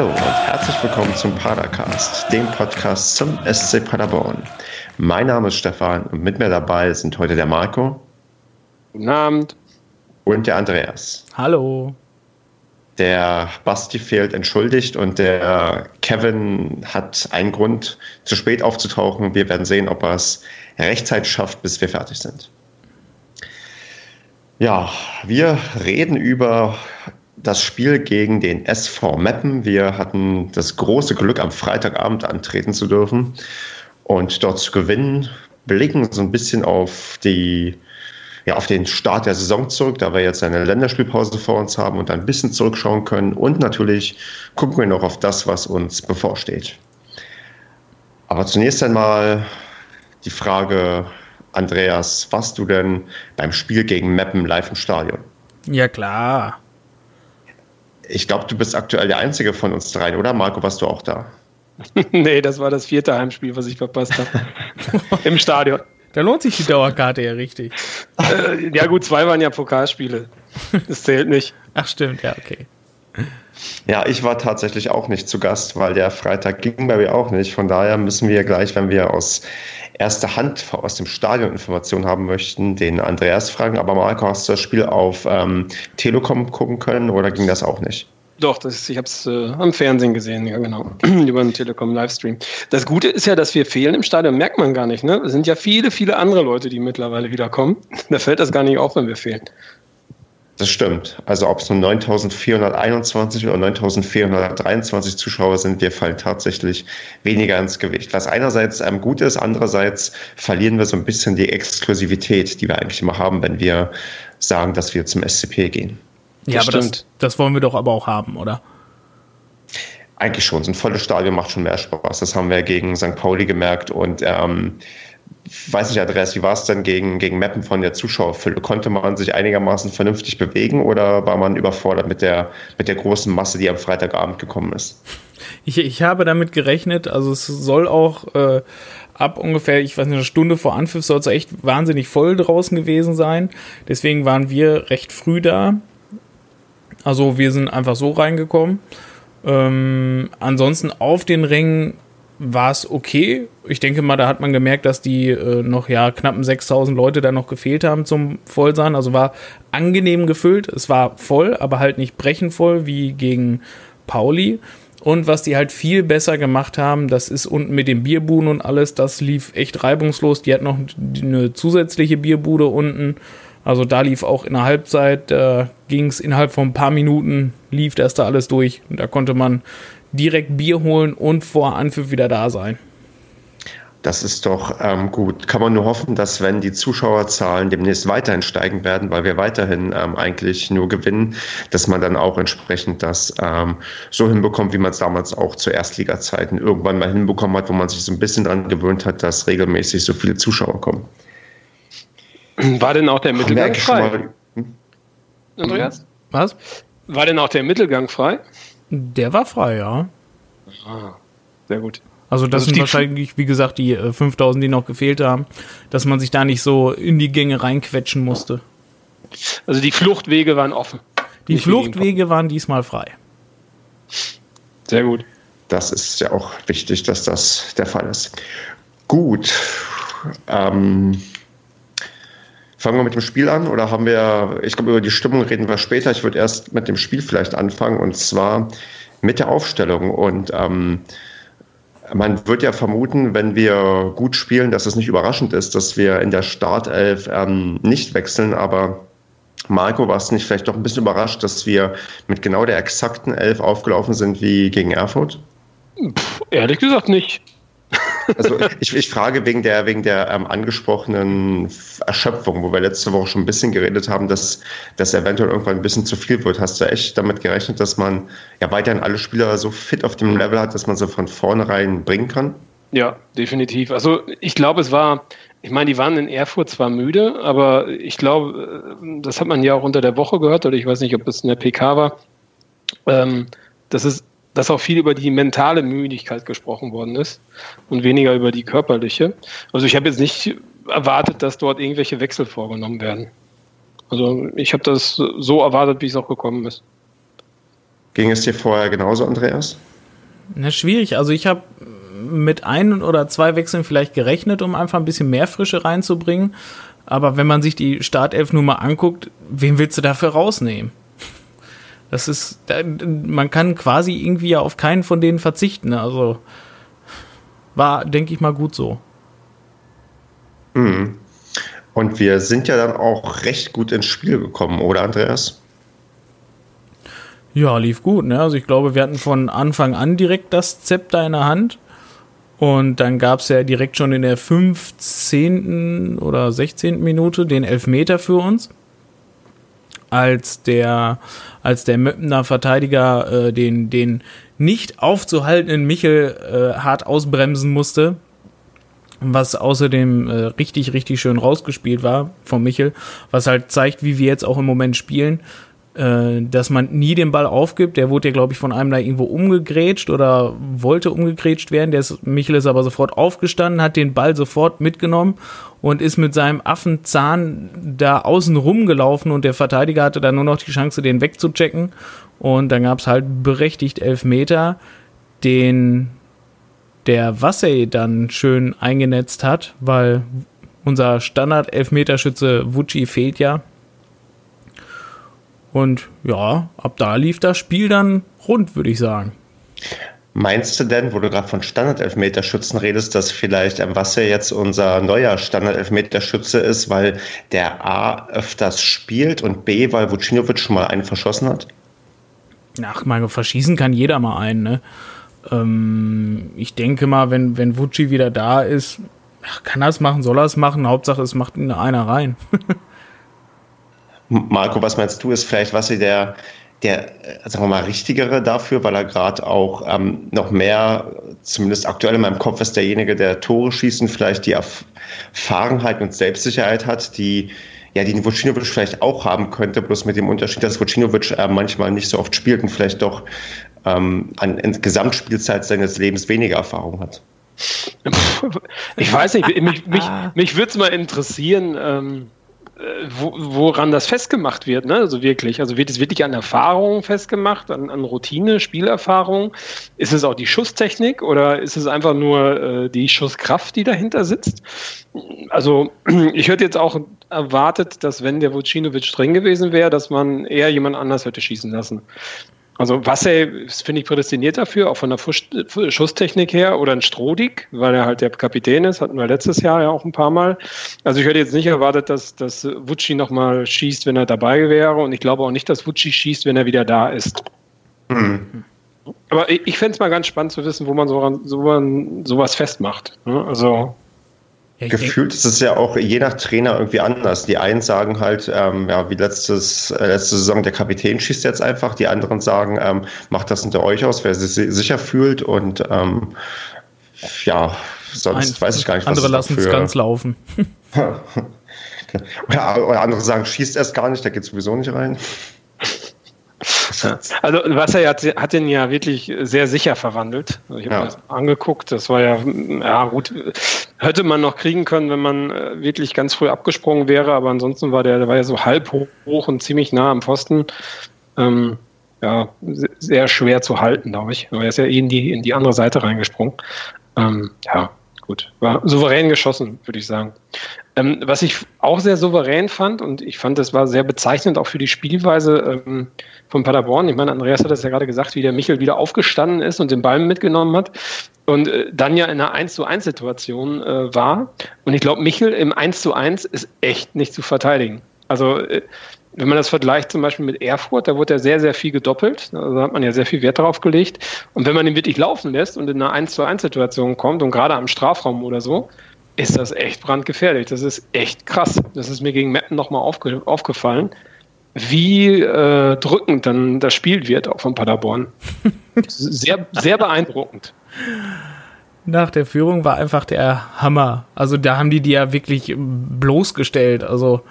Hallo und herzlich willkommen zum Padercast, dem Podcast zum SC Paderborn. Mein Name ist Stefan und mit mir dabei sind heute der Marco. Guten Abend. Und der Andreas. Hallo. Der Basti fehlt entschuldigt und der Kevin hat einen Grund, zu spät aufzutauchen. Wir werden sehen, ob er es rechtzeitig schafft, bis wir fertig sind. Ja, wir reden über das Spiel gegen den SV Meppen. Wir hatten das große Glück, am Freitagabend antreten zu dürfen und dort zu gewinnen. Blicken so ein bisschen auf die ja, auf den Start der Saison zurück, da wir jetzt eine Länderspielpause vor uns haben und ein bisschen zurückschauen können. Und natürlich gucken wir noch auf das, was uns bevorsteht. Aber zunächst einmal die Frage, Andreas, warst du denn beim Spiel gegen Meppen live im Stadion? Ja, klar. Ich glaube, du bist aktuell der Einzige von uns dreien, oder? Marco, warst du auch da? nee, das war das vierte Heimspiel, was ich verpasst habe. Im Stadion. Da lohnt sich die Dauerkarte ja richtig. Äh, ja, gut, zwei waren ja Pokalspiele. Das zählt nicht. Ach, stimmt, ja, okay. Ja, ich war tatsächlich auch nicht zu Gast, weil der Freitag ging bei mir auch nicht. Von daher müssen wir gleich, wenn wir aus erster Hand aus dem Stadion Informationen haben möchten, den Andreas fragen. Aber Marco, hast du das Spiel auf ähm, Telekom gucken können oder ging das auch nicht? Doch, das, ich habe es äh, am Fernsehen gesehen, ja genau, über den Telekom-Livestream. Das Gute ist ja, dass wir fehlen im Stadion, merkt man gar nicht. Ne? Es sind ja viele, viele andere Leute, die mittlerweile wieder kommen. Da fällt das gar nicht auf, wenn wir fehlen. Das stimmt. Also ob es nur 9421 oder 9423 Zuschauer sind, wir fallen tatsächlich weniger ins Gewicht. Was einerseits ähm, gut ist, andererseits verlieren wir so ein bisschen die Exklusivität, die wir eigentlich immer haben, wenn wir sagen, dass wir zum SCP gehen. Ja, das aber das, das wollen wir doch aber auch haben, oder? Eigentlich schon. So ein volles Stadion macht schon mehr Spaß. Das haben wir gegen St. Pauli gemerkt und ähm, weiß nicht, Andreas, wie war es denn gegen, gegen Mappen von der Zuschauerfülle? Konnte man sich einigermaßen vernünftig bewegen oder war man überfordert mit der, mit der großen Masse, die am Freitagabend gekommen ist? Ich, ich habe damit gerechnet, also es soll auch äh, ab ungefähr, ich weiß nicht, eine Stunde vor Anpfiff soll es echt wahnsinnig voll draußen gewesen sein. Deswegen waren wir recht früh da. Also wir sind einfach so reingekommen. Ähm, ansonsten auf den Rängen war es okay. Ich denke mal, da hat man gemerkt, dass die äh, noch ja knappen 6000 Leute da noch gefehlt haben zum Vollsein. Also war angenehm gefüllt. Es war voll, aber halt nicht brechend voll wie gegen Pauli. Und was die halt viel besser gemacht haben, das ist unten mit den Bierbuden und alles, das lief echt reibungslos. Die hat noch eine zusätzliche Bierbude unten. Also da lief auch in der Halbzeit, da ging es innerhalb von ein paar Minuten, lief das da alles durch. Und da konnte man direkt Bier holen und vor Anpfiff wieder da sein. Das ist doch ähm, gut. Kann man nur hoffen, dass wenn die Zuschauerzahlen demnächst weiterhin steigen werden, weil wir weiterhin ähm, eigentlich nur gewinnen, dass man dann auch entsprechend das ähm, so hinbekommt, wie man es damals auch zu Erstliga-Zeiten irgendwann mal hinbekommen hat, wo man sich so ein bisschen daran gewöhnt hat, dass regelmäßig so viele Zuschauer kommen. War denn auch der Mittelgang frei? Hm? Andreas? Was? War denn auch der Mittelgang frei? Der war frei, ja. Ah, sehr gut. Also das also sind wahrscheinlich, wie gesagt, die 5000, äh, die noch gefehlt haben, dass man sich da nicht so in die Gänge reinquetschen musste. Also die Fluchtwege waren offen. Die nicht Fluchtwege waren diesmal frei. Sehr gut. Das ist ja auch wichtig, dass das der Fall ist. Gut. Ähm, fangen wir mit dem Spiel an oder haben wir, ich glaube, über die Stimmung reden wir später. Ich würde erst mit dem Spiel vielleicht anfangen und zwar mit der Aufstellung. Und ähm, man wird ja vermuten, wenn wir gut spielen, dass es nicht überraschend ist, dass wir in der Startelf ähm, nicht wechseln. Aber Marco, war es nicht vielleicht doch ein bisschen überrascht, dass wir mit genau der exakten Elf aufgelaufen sind wie gegen Erfurt? Pff, ehrlich gesagt nicht. Also ich, ich frage wegen der, wegen der ähm, angesprochenen Erschöpfung, wo wir letzte Woche schon ein bisschen geredet haben, dass das eventuell irgendwann ein bisschen zu viel wird. Hast du echt damit gerechnet, dass man ja weiterhin alle Spieler so fit auf dem Level hat, dass man sie von vornherein bringen kann? Ja, definitiv. Also ich glaube, es war, ich meine, die waren in Erfurt zwar müde, aber ich glaube, äh, das hat man ja auch unter der Woche gehört, oder ich weiß nicht, ob es in der PK war, ähm, dass es dass auch viel über die mentale Müdigkeit gesprochen worden ist und weniger über die körperliche. Also ich habe jetzt nicht erwartet, dass dort irgendwelche Wechsel vorgenommen werden. Also ich habe das so erwartet, wie es auch gekommen ist. Ging es dir vorher genauso, Andreas? Na, schwierig. Also ich habe mit ein oder zwei Wechseln vielleicht gerechnet, um einfach ein bisschen mehr Frische reinzubringen. Aber wenn man sich die Startelf nur mal anguckt, wen willst du dafür rausnehmen? Das ist, man kann quasi irgendwie ja auf keinen von denen verzichten. Also war, denke ich mal, gut so. Mhm. Und wir sind ja dann auch recht gut ins Spiel gekommen, oder Andreas? Ja, lief gut. Ne? Also ich glaube, wir hatten von Anfang an direkt das Zepter in der Hand. Und dann gab es ja direkt schon in der 15. oder 16. Minute den Elfmeter für uns. Als der, als der Möppener Verteidiger äh, den, den nicht aufzuhaltenden Michel äh, hart ausbremsen musste. Was außerdem äh, richtig, richtig schön rausgespielt war von Michel. Was halt zeigt, wie wir jetzt auch im Moment spielen äh, dass man nie den Ball aufgibt. Der wurde ja, glaube ich, von einem da irgendwo umgegrätscht oder wollte umgegrätscht werden. Der ist, Michel ist aber sofort aufgestanden, hat den Ball sofort mitgenommen und ist mit seinem Affenzahn da außen rumgelaufen und der Verteidiger hatte dann nur noch die Chance, den wegzuchecken. Und dann gab es halt berechtigt elf Meter, den der Wassey dann schön eingenetzt hat, weil unser Standard-Elfmeterschütze Vucci fehlt ja. Und ja, ab da lief das Spiel dann rund, würde ich sagen. Meinst du denn, wo du gerade von Standard-Elfmeterschützen redest, dass vielleicht ähm, was ja jetzt unser neuer Standard-Elfmeterschütze ist, weil der A öfters spielt und B, weil Vucinovic schon mal einen verschossen hat? Ach, meine, verschießen kann jeder mal einen, ne? Ähm, ich denke mal, wenn, wenn Vucci wieder da ist, kann er es machen, soll er es machen. Hauptsache, es macht ihn einer rein. Marco, was meinst du, ist vielleicht was der, der, äh, sagen wir mal, richtigere dafür, weil er gerade auch ähm, noch mehr, zumindest aktuell in meinem Kopf ist derjenige, der Tore schießen, vielleicht die Erfahrenheit und Selbstsicherheit hat, die ja, die Vucinovic vielleicht auch haben könnte, bloß mit dem Unterschied, dass Vucinovic äh, manchmal nicht so oft spielt und vielleicht doch ähm, an in Gesamtspielzeit seines Lebens weniger Erfahrung hat. Ich weiß nicht, mich, mich, mich würde es mal interessieren, ähm, wo, woran das festgemacht wird, ne? Also wirklich. Also wird es wirklich an Erfahrung festgemacht, an, an Routine, Spielerfahrung? Ist es auch die Schusstechnik oder ist es einfach nur äh, die Schusskraft, die dahinter sitzt? Also ich hätte jetzt auch erwartet, dass wenn der Vucinovic drin gewesen wäre, dass man eher jemand anders hätte schießen lassen. Also Wassey ist, finde ich, prädestiniert dafür, auch von der Schusstechnik her. Oder ein Strodig, weil er halt der Kapitän ist, hatten wir letztes Jahr ja auch ein paar Mal. Also ich hätte jetzt nicht erwartet, dass, dass Vucci nochmal schießt, wenn er dabei wäre. Und ich glaube auch nicht, dass Vucci schießt, wenn er wieder da ist. Mhm. Aber ich, ich fände es mal ganz spannend zu wissen, wo man, so, so man sowas festmacht. Ne? Also ja, Gefühlt ist es ja auch je nach Trainer irgendwie anders. Die einen sagen halt, ähm, ja, wie letztes, äh, letzte Saison, der Kapitän schießt jetzt einfach. Die anderen sagen, ähm, macht das unter euch aus, wer sich sicher fühlt. Und ähm, ja, sonst Ein, weiß ich gar nicht, was Andere lassen es ganz laufen. oder, oder andere sagen, schießt erst gar nicht, der geht sowieso nicht rein. Also Wasser hat, hat den ja wirklich sehr sicher verwandelt. Also ich habe ja. das angeguckt, das war ja, ja gut, hätte man noch kriegen können, wenn man äh, wirklich ganz früh abgesprungen wäre, aber ansonsten war der, der war ja so halb hoch und ziemlich nah am Pfosten. Ähm, ja, sehr schwer zu halten, glaube ich. Aber er ist ja eh in die, in die andere Seite reingesprungen. Ähm, ja, gut. War souverän geschossen, würde ich sagen. Ähm, was ich auch sehr souverän fand, und ich fand, das war sehr bezeichnend auch für die Spielweise ähm, von Paderborn. Ich meine, Andreas hat das ja gerade gesagt, wie der Michel wieder aufgestanden ist und den Ball mitgenommen hat und äh, dann ja in einer 1 zu 1 Situation äh, war. Und ich glaube, Michel im 1 zu 1 ist echt nicht zu verteidigen. Also äh, wenn man das vergleicht zum Beispiel mit Erfurt, da wurde er sehr, sehr viel gedoppelt. Also da hat man ja sehr viel Wert darauf gelegt. Und wenn man ihn wirklich laufen lässt und in eine 1 zu 1 Situation kommt und gerade am Strafraum oder so, ist das echt brandgefährlich. Das ist echt krass. Das ist mir gegen Mappen nochmal aufge aufgefallen, wie äh, drückend dann das Spiel wird, auch von Paderborn. sehr, sehr beeindruckend. Nach der Führung war einfach der Hammer. Also da haben die die ja wirklich bloßgestellt. Also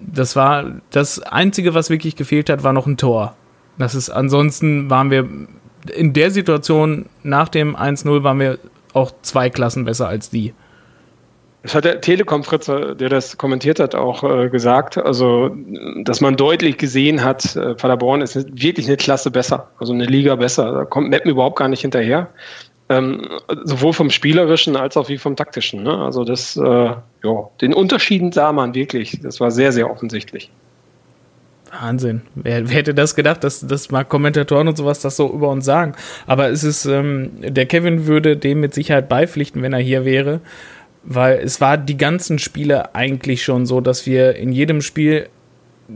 das war das Einzige, was wirklich gefehlt hat, war noch ein Tor. Das ist, ansonsten waren wir in der Situation nach dem 1-0 waren wir auch zwei Klassen besser als die. Das hat der Telekom Fritz, der das kommentiert hat, auch äh, gesagt. Also, dass man deutlich gesehen hat, äh, Paderborn ist wirklich eine Klasse besser, also eine Liga besser. Da kommt Meppen überhaupt gar nicht hinterher. Ähm, sowohl vom Spielerischen als auch wie vom Taktischen. Ne? Also das, äh, ja, den Unterschieden sah man wirklich. Das war sehr, sehr offensichtlich. Wahnsinn. Wer, wer, hätte das gedacht, dass, dass mal Kommentatoren und sowas das so über uns sagen? Aber es ist, ähm, der Kevin würde dem mit Sicherheit beipflichten, wenn er hier wäre weil es war die ganzen Spiele eigentlich schon so, dass wir in jedem Spiel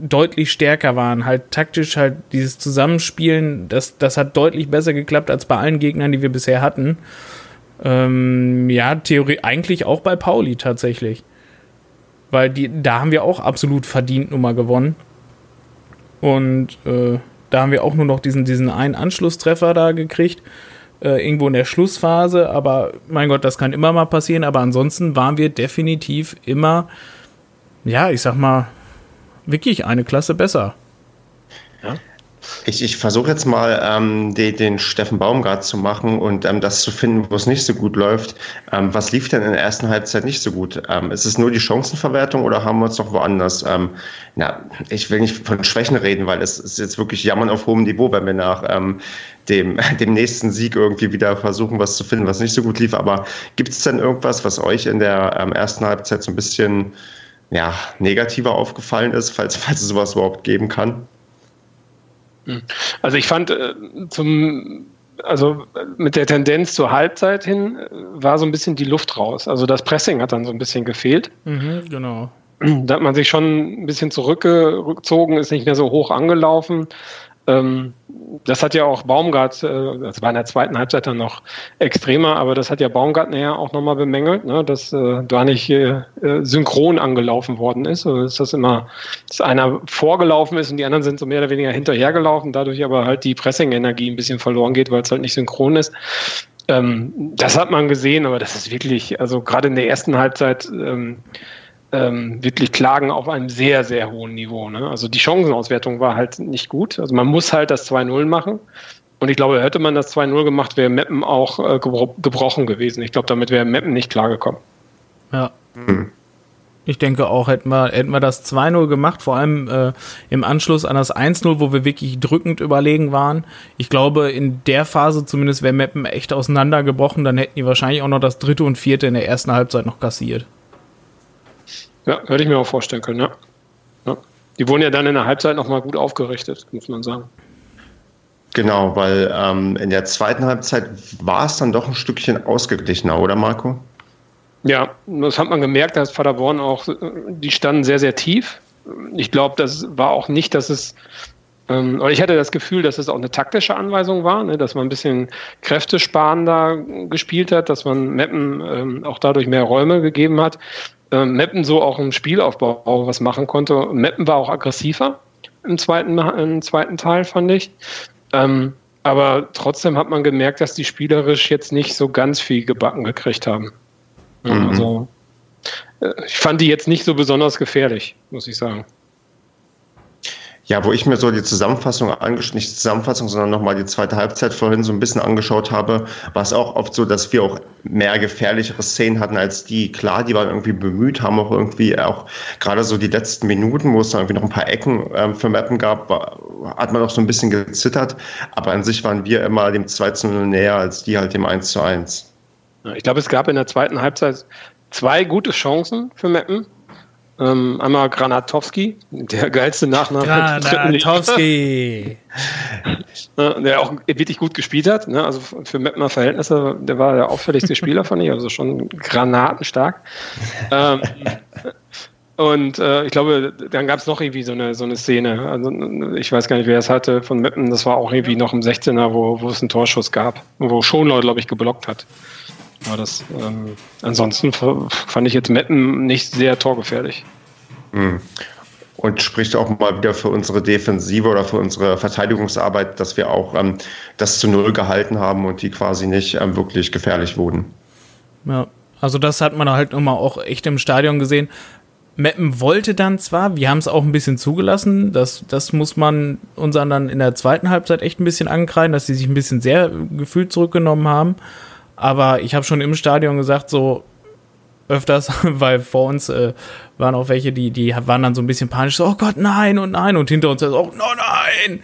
deutlich stärker waren. Halt taktisch halt dieses Zusammenspielen, das, das hat deutlich besser geklappt als bei allen Gegnern, die wir bisher hatten. Ähm, ja, Theorie eigentlich auch bei Pauli tatsächlich. Weil die, da haben wir auch absolut verdient Nummer gewonnen. Und äh, da haben wir auch nur noch diesen, diesen einen Anschlusstreffer da gekriegt äh, irgendwo in der Schlussphase, aber mein Gott, das kann immer mal passieren, aber ansonsten waren wir definitiv immer, ja, ich sag mal, wirklich eine Klasse besser. Ja. Ich, ich versuche jetzt mal ähm, den, den Steffen Baumgart zu machen und ähm, das zu finden, wo es nicht so gut läuft. Ähm, was lief denn in der ersten Halbzeit nicht so gut? Ähm, ist es nur die Chancenverwertung oder haben wir uns noch woanders? Ähm, na, ich will nicht von Schwächen reden, weil es ist jetzt wirklich Jammern auf hohem Niveau, wenn wir nach ähm, dem, dem nächsten Sieg irgendwie wieder versuchen, was zu finden, was nicht so gut lief. Aber gibt es denn irgendwas, was euch in der ersten Halbzeit so ein bisschen ja, negativer aufgefallen ist, falls, falls es sowas überhaupt geben kann? Hm. Also ich fand äh, zum also mit der Tendenz zur Halbzeit hin äh, war so ein bisschen die Luft raus. Also das Pressing hat dann so ein bisschen gefehlt. Mhm, genau. Da hat man sich schon ein bisschen zurückgezogen, ist nicht mehr so hoch angelaufen. Ähm, das hat ja auch Baumgart, äh, das war in der zweiten Halbzeit dann noch extremer, aber das hat ja Baumgart nachher auch nochmal bemängelt, ne, dass äh, da nicht äh, synchron angelaufen worden ist. Also ist das immer, dass einer vorgelaufen ist und die anderen sind so mehr oder weniger hinterhergelaufen, dadurch aber halt die Pressing-Energie ein bisschen verloren geht, weil es halt nicht synchron ist. Ähm, das hat man gesehen, aber das ist wirklich, also gerade in der ersten Halbzeit, ähm, ähm, wirklich klagen auf einem sehr, sehr hohen Niveau. Ne? Also die Chancenauswertung war halt nicht gut. Also man muss halt das 2-0 machen. Und ich glaube, hätte man das 2-0 gemacht, wäre Meppen auch äh, gebrochen gewesen. Ich glaube, damit wäre Meppen nicht klargekommen. Ja. Mhm. Ich denke auch, hätten wir, hätten wir das 2-0 gemacht, vor allem äh, im Anschluss an das 1-0, wo wir wirklich drückend überlegen waren. Ich glaube, in der Phase zumindest wäre Meppen echt auseinandergebrochen, dann hätten die wahrscheinlich auch noch das dritte und vierte in der ersten Halbzeit noch kassiert. Ja, hätte ich mir auch vorstellen können, ja. ja. Die wurden ja dann in der Halbzeit nochmal gut aufgerichtet, muss man sagen. Genau, weil ähm, in der zweiten Halbzeit war es dann doch ein Stückchen ausgeglichener, oder Marco? Ja, das hat man gemerkt, dass Paderborn auch, die standen sehr, sehr tief. Ich glaube, das war auch nicht, dass es, ähm, oder ich hatte das Gefühl, dass es auch eine taktische Anweisung war, ne, dass man ein bisschen kräftesparender gespielt hat, dass man Meppen ähm, auch dadurch mehr Räume gegeben hat äh, Meppen so auch im Spielaufbau was machen konnte. Meppen war auch aggressiver im zweiten, im zweiten Teil, fand ich. Ähm, aber trotzdem hat man gemerkt, dass die spielerisch jetzt nicht so ganz viel gebacken gekriegt haben. Mhm. Also, äh, ich fand die jetzt nicht so besonders gefährlich, muss ich sagen. Ja, wo ich mir so die Zusammenfassung angeschaut, nicht die Zusammenfassung, sondern nochmal die zweite Halbzeit vorhin so ein bisschen angeschaut habe, war es auch oft so, dass wir auch mehr gefährlichere Szenen hatten als die. Klar, die waren irgendwie bemüht, haben auch irgendwie auch gerade so die letzten Minuten, wo es dann irgendwie noch ein paar Ecken ähm, für Mappen gab, war, hat man auch so ein bisschen gezittert. Aber an sich waren wir immer dem 2 zu 0 näher als die halt dem 1 zu 1. Ich glaube, es gab in der zweiten Halbzeit zwei gute Chancen für Meppen. Ähm, einmal Granatowski, der geilste Nachname. Granatowski. der auch wirklich gut gespielt hat. Ne? Also für Mettner Verhältnisse, der war der auffälligste Spieler, fand ich. Also schon granatenstark. ähm, und äh, ich glaube, dann gab es noch irgendwie so eine, so eine Szene. Also ich weiß gar nicht, wer es hatte von Meppen. Das war auch irgendwie noch im 16er, wo, wo es einen Torschuss gab, wo Schonlau, glaube ich, geblockt hat. Aber das, ähm, ansonsten fand ich jetzt Meppen nicht sehr torgefährlich. Hm. Und spricht auch mal wieder für unsere Defensive oder für unsere Verteidigungsarbeit, dass wir auch ähm, das zu Null gehalten haben und die quasi nicht ähm, wirklich gefährlich wurden. Ja, also das hat man halt immer auch echt im Stadion gesehen. Meppen wollte dann zwar, wir haben es auch ein bisschen zugelassen, das, das muss man uns dann in der zweiten Halbzeit echt ein bisschen ankreiden, dass sie sich ein bisschen sehr gefühlt zurückgenommen haben. Aber ich habe schon im Stadion gesagt, so, öfters, weil vor uns äh, waren auch welche, die, die waren dann so ein bisschen panisch, so, oh Gott, nein und nein. Und hinter uns so, oh, nein.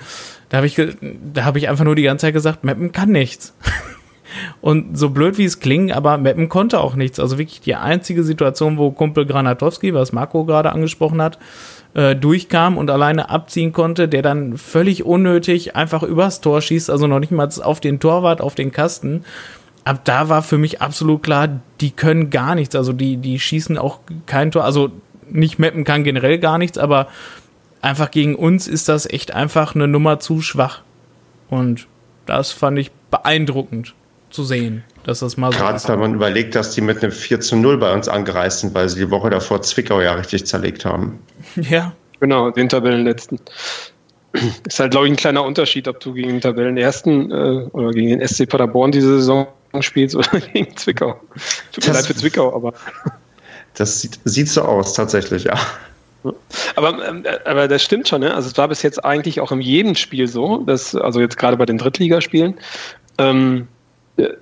Da habe ich, hab ich einfach nur die ganze Zeit gesagt, Mappen kann nichts. und so blöd wie es klingt, aber Mappen konnte auch nichts. Also wirklich die einzige Situation, wo Kumpel Granatowski, was Marco gerade angesprochen hat, äh, durchkam und alleine abziehen konnte, der dann völlig unnötig einfach übers Tor schießt, also noch nicht mal auf den Torwart, auf den Kasten. Ab da war für mich absolut klar, die können gar nichts. Also die, die schießen auch kein Tor. Also nicht mappen kann generell gar nichts, aber einfach gegen uns ist das echt einfach eine Nummer zu schwach. Und das fand ich beeindruckend zu sehen, dass das mal so Gerade wenn man überlegt, dass die mit einem 4 zu 0 bei uns angereist sind, weil sie die Woche davor Zwickau ja richtig zerlegt haben. Ja. Genau, den Tabellenletzten. Ist halt, glaube ich, ein kleiner Unterschied, ob du gegen den Tabellenersten äh, oder gegen den SC Paderborn diese Saison spielst oder gegen Zwickau. Tut mir leid für Zwickau, aber. Das sieht, sieht so aus, tatsächlich, ja. Aber, ähm, aber das stimmt schon, ne? Also es war bis jetzt eigentlich auch in jedem Spiel so, dass, also jetzt gerade bei den Drittligaspielen, ähm,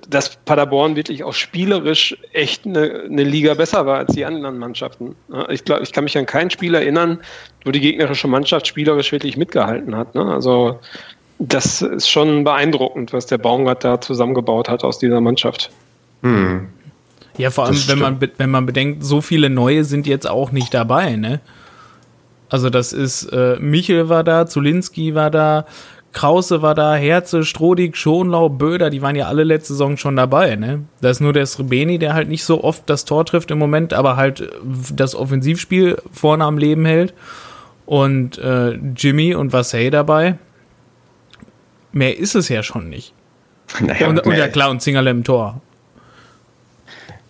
dass Paderborn wirklich auch spielerisch echt eine, eine, Liga besser war als die anderen Mannschaften. Ich glaube, ich kann mich an kein Spiel erinnern, wo die gegnerische Mannschaft spielerisch wirklich mitgehalten hat. Ne? Also das ist schon beeindruckend, was der Baumgart da zusammengebaut hat aus dieser Mannschaft. Hm. Ja, vor allem, wenn man, wenn man bedenkt, so viele neue sind jetzt auch nicht dabei, ne? Also das ist, äh, Michel war da, Zulinski war da, Krause war da, Herze, Strodig, Schonlau, Böder, die waren ja alle letzte Saison schon dabei, ne? Da ist nur der Srebeni, der halt nicht so oft das Tor trifft im Moment, aber halt das Offensivspiel vorne am Leben hält. Und äh, Jimmy und Vassay dabei. Mehr ist es ja schon nicht. Naja, und, und ja klar, und Zingerle im Tor.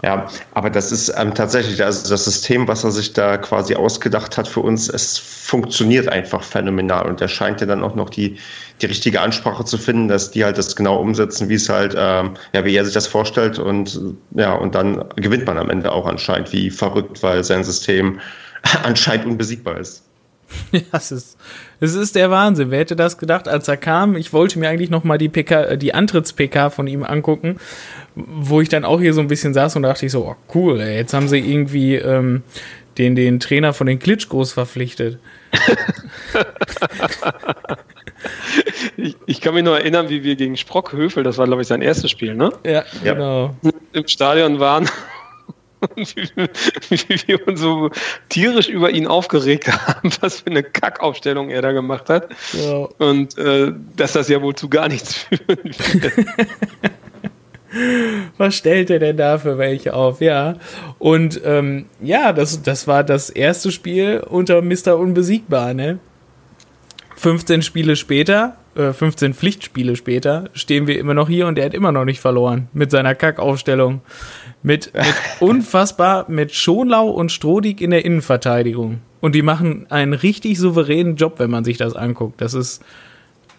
Ja, aber das ist ähm, tatsächlich, also das System, was er sich da quasi ausgedacht hat für uns, es funktioniert einfach phänomenal und er scheint ja dann auch noch die, die richtige Ansprache zu finden, dass die halt das genau umsetzen, wie es halt, ähm, ja, wie er sich das vorstellt und ja, und dann gewinnt man am Ende auch anscheinend wie verrückt, weil sein System anscheinend unbesiegbar ist. Ja, es ist, es ist der Wahnsinn. Wer hätte das gedacht, als er kam? Ich wollte mir eigentlich noch mal die PK, äh, die Antritts-PK von ihm angucken, wo ich dann auch hier so ein bisschen saß und dachte ich so, oh cool, ey, jetzt haben sie irgendwie ähm, den, den Trainer von den Klitschkos verpflichtet. ich, ich, kann mich nur erinnern, wie wir gegen Sprockhöfel, das war glaube ich sein erstes Spiel, ne? Ja, genau. Im Stadion waren wie wir uns so tierisch über ihn aufgeregt haben, was für eine Kackaufstellung er da gemacht hat. Ja. Und äh, dass das ja wohl zu gar nichts führen wird. Was stellt er denn da für welche auf? Ja. Und ähm, ja, das, das war das erste Spiel unter Mr. Unbesiegbar, ne? 15 Spiele später, äh, 15 Pflichtspiele später, stehen wir immer noch hier und er hat immer noch nicht verloren mit seiner Kackaufstellung. Mit, mit unfassbar, mit Schonlau und Strodig in der Innenverteidigung. Und die machen einen richtig souveränen Job, wenn man sich das anguckt. Das ist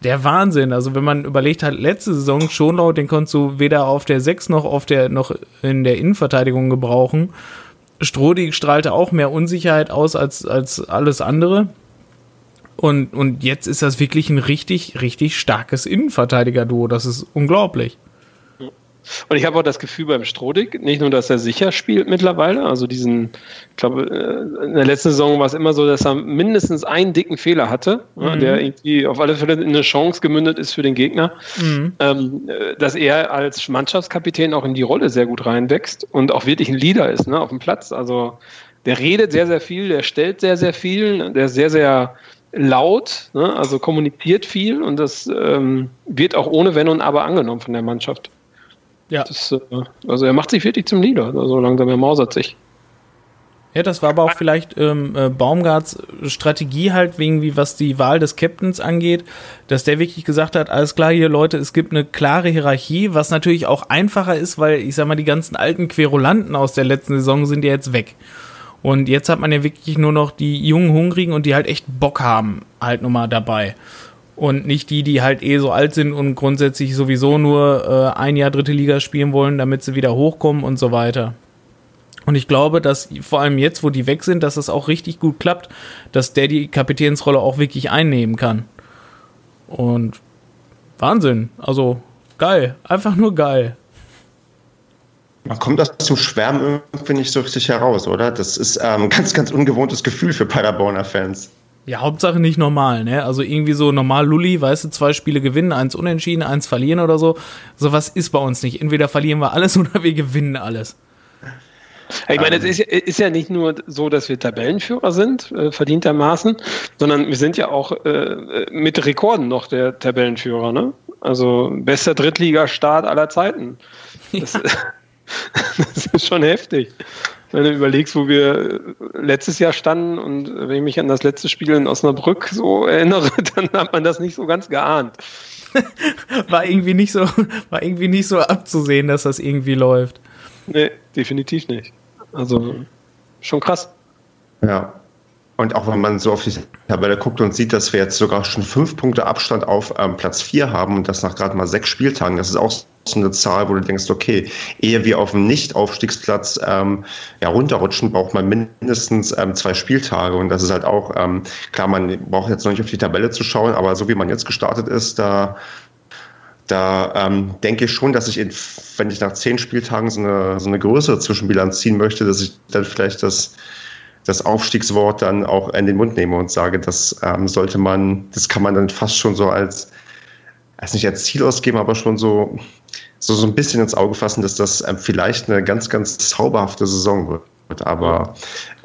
der Wahnsinn. Also wenn man überlegt hat, letzte Saison Schonlau, den konntest du weder auf der 6 noch auf der, noch in der Innenverteidigung gebrauchen. Strodig strahlte auch mehr Unsicherheit aus als, als alles andere. Und, und jetzt ist das wirklich ein richtig, richtig starkes Innenverteidiger-Duo. Das ist unglaublich. Und ich habe auch das Gefühl beim Strodig, nicht nur, dass er sicher spielt mittlerweile, also diesen, ich glaube, äh, in der letzten Saison war es immer so, dass er mindestens einen dicken Fehler hatte, mhm. der irgendwie auf alle Fälle in eine Chance gemündet ist für den Gegner, mhm. ähm, dass er als Mannschaftskapitän auch in die Rolle sehr gut reinwächst und auch wirklich ein Leader ist ne, auf dem Platz. Also der redet sehr, sehr viel, der stellt sehr, sehr viel, der ist sehr, sehr laut, ne, also kommuniziert viel und das ähm, wird auch ohne Wenn und Aber angenommen von der Mannschaft. Ja. Das, äh, also er macht sich wirklich zum Leader, also langsam er mausert sich. Ja, das war aber auch vielleicht ähm, äh, Baumgarts Strategie halt, wegen wie was die Wahl des Captains angeht, dass der wirklich gesagt hat, alles klar hier Leute, es gibt eine klare Hierarchie, was natürlich auch einfacher ist, weil ich sag mal, die ganzen alten Querulanten aus der letzten Saison sind ja jetzt weg. Und jetzt hat man ja wirklich nur noch die jungen Hungrigen und die halt echt Bock haben, halt nochmal dabei und nicht die, die halt eh so alt sind und grundsätzlich sowieso nur äh, ein Jahr dritte Liga spielen wollen, damit sie wieder hochkommen und so weiter. Und ich glaube, dass vor allem jetzt, wo die weg sind, dass das auch richtig gut klappt, dass der die Kapitänsrolle auch wirklich einnehmen kann. Und Wahnsinn. Also geil. Einfach nur geil. Man kommt aus dem Schwärmen irgendwie nicht so richtig heraus, oder? Das ist ein ähm, ganz, ganz ungewohntes Gefühl für Paderborner Fans. Ja, Hauptsache nicht normal, ne? Also irgendwie so normal Lulli, weißt du, zwei Spiele gewinnen, eins unentschieden, eins verlieren oder so. Sowas ist bei uns nicht. Entweder verlieren wir alles oder wir gewinnen alles. Ich meine, es ist, ist, ja nicht nur so, dass wir Tabellenführer sind, äh, verdientermaßen, sondern wir sind ja auch äh, mit Rekorden noch der Tabellenführer, ne? Also bester Drittligastart aller Zeiten. Das, ja. das ist schon heftig. Wenn du überlegst, wo wir letztes Jahr standen und wenn ich mich an das letzte Spiel in Osnabrück so erinnere, dann hat man das nicht so ganz geahnt. war irgendwie nicht so, war irgendwie nicht so abzusehen, dass das irgendwie läuft. Nee, definitiv nicht. Also schon krass. Ja. Und auch wenn man so auf die Tabelle guckt und sieht, dass wir jetzt sogar schon fünf Punkte Abstand auf ähm, Platz vier haben und das nach gerade mal sechs Spieltagen, das ist auch eine Zahl, wo du denkst, okay, ehe wir auf dem Nicht-Aufstiegsplatz ähm, ja, runterrutschen, braucht man mindestens ähm, zwei Spieltage. Und das ist halt auch, ähm, klar, man braucht jetzt noch nicht auf die Tabelle zu schauen, aber so wie man jetzt gestartet ist, da da ähm, denke ich schon, dass ich, in, wenn ich nach zehn Spieltagen so eine, so eine größere Zwischenbilanz ziehen möchte, dass ich dann vielleicht das, das Aufstiegswort dann auch in den Mund nehme und sage, das ähm, sollte man, das kann man dann fast schon so als, als nicht als Ziel ausgeben, aber schon so, so, so ein bisschen ins Auge fassen, dass das ähm, vielleicht eine ganz, ganz zauberhafte Saison wird. Aber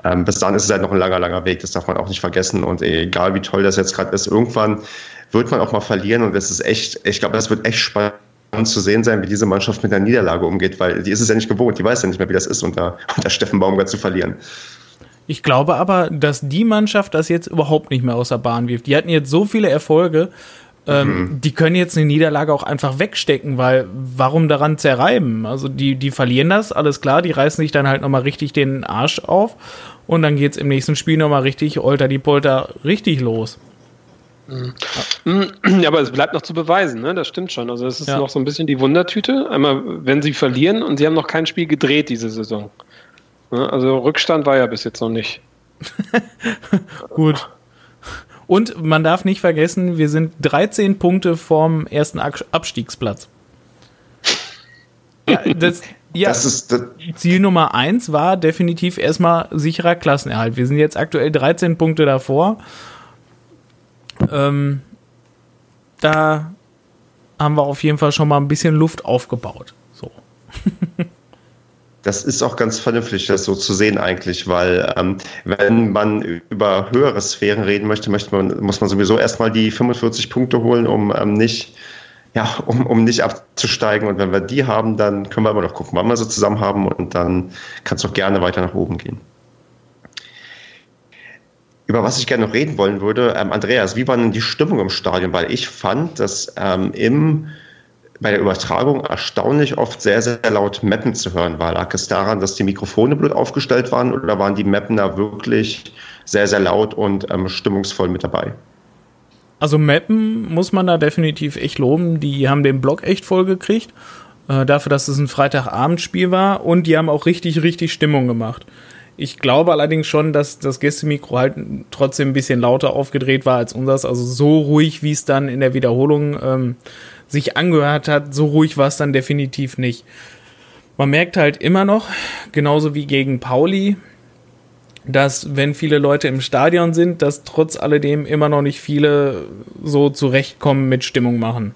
ähm, bis dann ist es halt noch ein langer, langer Weg, das darf man auch nicht vergessen. Und egal wie toll das jetzt gerade ist, irgendwann wird man auch mal verlieren und es ist echt, ich glaube, das wird echt spannend zu sehen sein, wie diese Mannschaft mit der Niederlage umgeht, weil die ist es ja nicht gewohnt, die weiß ja nicht mehr, wie das ist, unter, unter Steffen Baumgart zu verlieren. Ich glaube aber, dass die Mannschaft das jetzt überhaupt nicht mehr aus der Bahn wirft. Die hatten jetzt so viele Erfolge, ähm, mhm. die können jetzt eine Niederlage auch einfach wegstecken, weil warum daran zerreiben? Also die, die verlieren das, alles klar, die reißen sich dann halt nochmal richtig den Arsch auf und dann geht es im nächsten Spiel nochmal richtig, Olter die Polter, richtig los. Mhm. Ja, aber es bleibt noch zu beweisen, ne? das stimmt schon. Also es ist ja. noch so ein bisschen die Wundertüte. Einmal, wenn sie verlieren und sie haben noch kein Spiel gedreht diese Saison. Ne? Also Rückstand war ja bis jetzt noch nicht. Gut. Und man darf nicht vergessen, wir sind 13 Punkte vom ersten Abstiegsplatz. Ja, das, ja, das ist, das Ziel Nummer 1 war definitiv erstmal sicherer Klassenerhalt. Wir sind jetzt aktuell 13 Punkte davor ähm, da haben wir auf jeden Fall schon mal ein bisschen Luft aufgebaut. So. Das ist auch ganz vernünftig, das so zu sehen eigentlich, weil ähm, wenn man über höhere Sphären reden möchte, möchte man, muss man sowieso erstmal die 45 Punkte holen, um ähm, nicht, ja, um, um nicht abzusteigen. Und wenn wir die haben, dann können wir immer noch gucken, wann wir sie zusammen haben und dann kann es auch gerne weiter nach oben gehen über was ich gerne noch reden wollen würde, ähm, Andreas, wie war denn die Stimmung im Stadion? Weil ich fand, dass ähm, im, bei der Übertragung erstaunlich oft sehr, sehr laut Mappen zu hören war. Lag es daran, dass die Mikrofone blöd aufgestellt waren oder waren die Mappen da wirklich sehr, sehr laut und ähm, stimmungsvoll mit dabei? Also Mappen muss man da definitiv echt loben. Die haben den Blog echt voll gekriegt. Äh, dafür, dass es ein Freitagabendspiel war. Und die haben auch richtig, richtig Stimmung gemacht. Ich glaube allerdings schon, dass das Gästemikro halt trotzdem ein bisschen lauter aufgedreht war als unseres. Also so ruhig, wie es dann in der Wiederholung ähm, sich angehört hat, so ruhig war es dann definitiv nicht. Man merkt halt immer noch, genauso wie gegen Pauli, dass wenn viele Leute im Stadion sind, dass trotz alledem immer noch nicht viele so zurechtkommen mit Stimmung machen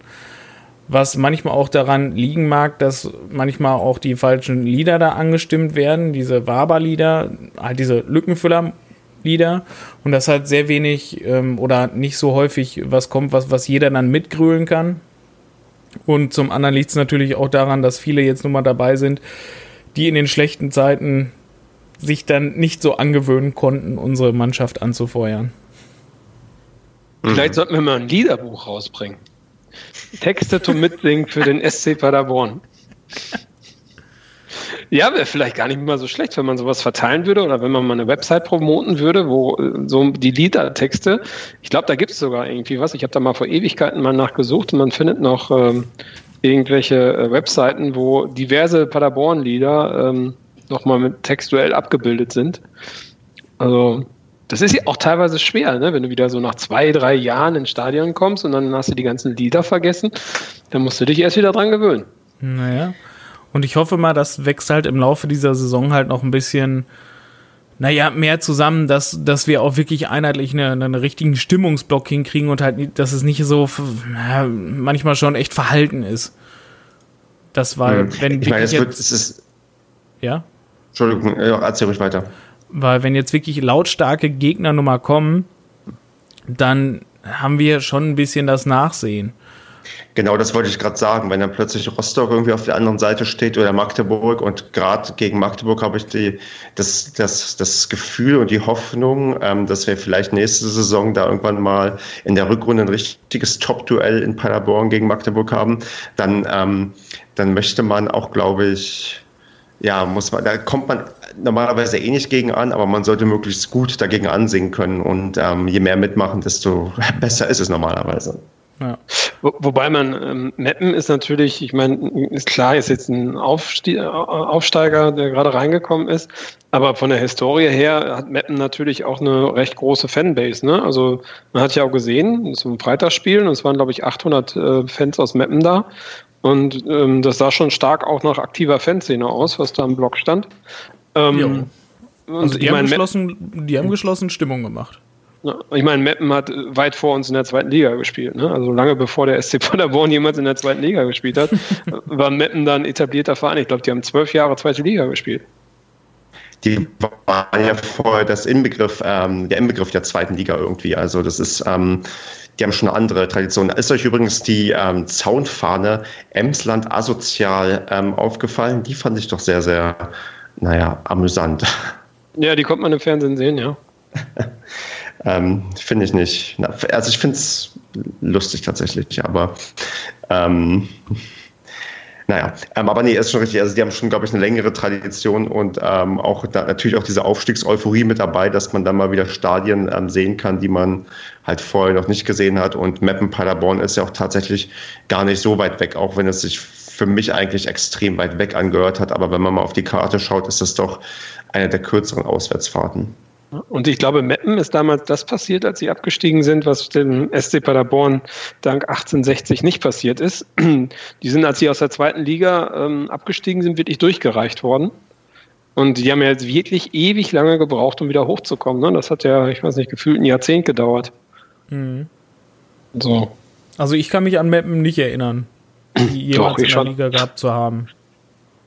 was manchmal auch daran liegen mag, dass manchmal auch die falschen Lieder da angestimmt werden, diese Waber-Lieder, halt diese Lückenfüller-Lieder und dass halt sehr wenig ähm, oder nicht so häufig was kommt, was, was jeder dann mitgrölen kann. Und zum anderen liegt es natürlich auch daran, dass viele jetzt nun mal dabei sind, die in den schlechten Zeiten sich dann nicht so angewöhnen konnten, unsere Mannschaft anzufeuern. Vielleicht sollten wir mal ein Liederbuch rausbringen. Texte zum Mitsingen für den SC Paderborn. Ja, wäre vielleicht gar nicht mal so schlecht, wenn man sowas verteilen würde oder wenn man mal eine Website promoten würde, wo äh, so die Liedertexte, ich glaube, da gibt es sogar irgendwie was. Ich habe da mal vor Ewigkeiten mal nachgesucht und man findet noch ähm, irgendwelche äh, Webseiten, wo diverse Paderborn-Lieder ähm, nochmal textuell abgebildet sind. Also das ist ja auch teilweise schwer, ne? wenn du wieder so nach zwei, drei Jahren ins Stadion kommst und dann hast du die ganzen Lieder vergessen, dann musst du dich erst wieder dran gewöhnen. Naja. Und ich hoffe mal, das wächst halt im Laufe dieser Saison halt noch ein bisschen, naja, mehr zusammen, dass, dass wir auch wirklich einheitlich einen, einen richtigen Stimmungsblock hinkriegen und halt, dass es nicht so na, manchmal schon echt verhalten ist. Das war, hm. wenn ich meine, es, wird, es ist. Ja? Entschuldigung, erzähl ruhig weiter. Weil, wenn jetzt wirklich lautstarke Gegner nochmal kommen, dann haben wir schon ein bisschen das Nachsehen. Genau, das wollte ich gerade sagen. Wenn dann plötzlich Rostock irgendwie auf der anderen Seite steht oder Magdeburg und gerade gegen Magdeburg habe ich die, das, das, das Gefühl und die Hoffnung, ähm, dass wir vielleicht nächste Saison da irgendwann mal in der Rückrunde ein richtiges Top-Duell in Paderborn gegen Magdeburg haben, dann, ähm, dann möchte man auch, glaube ich, ja, muss man, da kommt man normalerweise eh nicht gegen an, aber man sollte möglichst gut dagegen ansehen können und ähm, je mehr mitmachen, desto besser ist es normalerweise. Ja. Wo, wobei man, ähm, Meppen ist natürlich, ich meine, ist klar, ist jetzt ein Aufstie äh, Aufsteiger, der gerade reingekommen ist, aber von der Historie her hat Meppen natürlich auch eine recht große Fanbase. Ne? Also man hat ja auch gesehen, es war ein Freitagsspiel und es waren, glaube ich, 800 äh, Fans aus Meppen da und ähm, das sah schon stark auch nach aktiver Fanszene aus, was da im Blog stand. Ähm, also die, haben geschlossen, die haben geschlossen Stimmung gemacht. Ich meine, Meppen hat weit vor uns in der zweiten Liga gespielt. Ne? Also lange bevor der SC Paderborn jemals in der zweiten Liga gespielt hat, war Meppen dann etablierter Verein. Ich glaube, die haben zwölf Jahre zweite Liga gespielt. Die waren ja vorher das Inbegriff, ähm, der Inbegriff der zweiten Liga irgendwie. Also das ist, ähm, die haben schon eine andere Tradition. Ist euch übrigens die ähm, Zaunfahne Emsland asozial ähm, aufgefallen? Die fand ich doch sehr, sehr, naja, amüsant. Ja, die konnte man im Fernsehen sehen, ja. Ähm, finde ich nicht. Also ich finde es lustig tatsächlich, aber ähm, naja, ähm, aber nee, ist schon richtig. Also die haben schon, glaube ich, eine längere Tradition und ähm, auch da, natürlich auch diese Aufstiegseuphorie mit dabei, dass man dann mal wieder Stadien ähm, sehen kann, die man halt vorher noch nicht gesehen hat. Und Meppen Paderborn ist ja auch tatsächlich gar nicht so weit weg, auch wenn es sich für mich eigentlich extrem weit weg angehört hat. Aber wenn man mal auf die Karte schaut, ist das doch eine der kürzeren Auswärtsfahrten. Und ich glaube, Meppen ist damals das passiert, als sie abgestiegen sind, was dem SC Paderborn dank 1860 nicht passiert ist. Die sind, als sie aus der zweiten Liga ähm, abgestiegen sind, wirklich durchgereicht worden. Und die haben ja jetzt wirklich ewig lange gebraucht, um wieder hochzukommen. Ne? Das hat ja, ich weiß nicht, gefühlt ein Jahrzehnt gedauert. Mhm. So. Also ich kann mich an Meppen nicht erinnern, die jemals Doch, in der schon. Liga gehabt zu haben.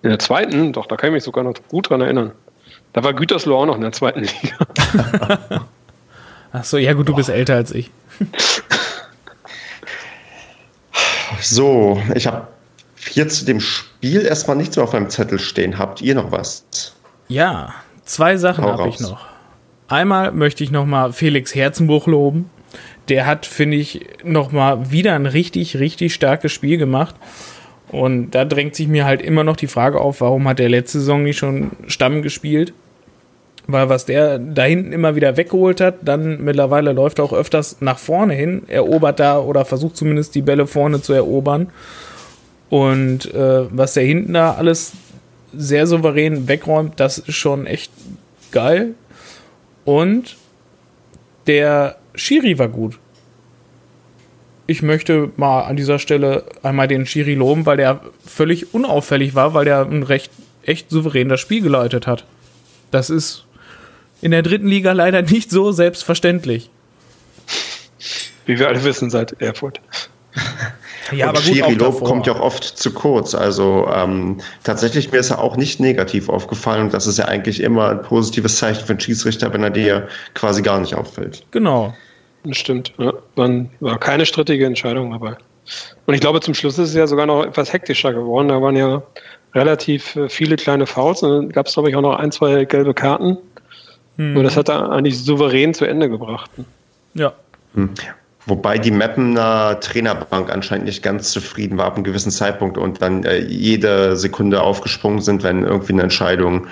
In der zweiten? Doch, da kann ich mich sogar noch gut dran erinnern. Da war Gütersloh auch noch in der zweiten Liga. Ach so, ja gut, du bist älter als ich. so, ich habe hier zu dem Spiel erstmal nichts mehr auf meinem Zettel stehen. Habt ihr noch was? Ja, zwei Sachen habe ich noch. Einmal möchte ich nochmal Felix Herzenbruch loben. Der hat, finde ich, nochmal wieder ein richtig, richtig starkes Spiel gemacht. Und da drängt sich mir halt immer noch die Frage auf, warum hat der letzte Saison nicht schon Stamm gespielt? Weil was der da hinten immer wieder weggeholt hat, dann mittlerweile läuft er auch öfters nach vorne hin, erobert da oder versucht zumindest die Bälle vorne zu erobern. Und äh, was der hinten da alles sehr souverän wegräumt, das ist schon echt geil. Und der Schiri war gut. Ich möchte mal an dieser Stelle einmal den Schiri loben, weil der völlig unauffällig war, weil der ein recht echt souverän das Spiel geleitet hat. Das ist in der dritten Liga leider nicht so selbstverständlich. Wie wir alle wissen seit Erfurt. Ja, und aber Schiri Lob kommt ja auch oft zu kurz. Also ähm, tatsächlich mir ist er auch nicht negativ aufgefallen und das ist ja eigentlich immer ein positives Zeichen für einen Schiedsrichter, wenn er dir quasi gar nicht auffällt. Genau. Das stimmt. Ja. Man war keine strittige Entscheidung dabei. Und ich glaube, zum Schluss ist es ja sogar noch etwas hektischer geworden. Da waren ja relativ äh, viele kleine Fouls und dann gab es, glaube ich, auch noch ein, zwei gelbe Karten. Mhm. Und das hat er eigentlich souverän zu Ende gebracht. Ja. Hm. Wobei die Mappener Trainerbank anscheinend nicht ganz zufrieden war ab einem gewissen Zeitpunkt und dann äh, jede Sekunde aufgesprungen sind, wenn irgendwie eine Entscheidung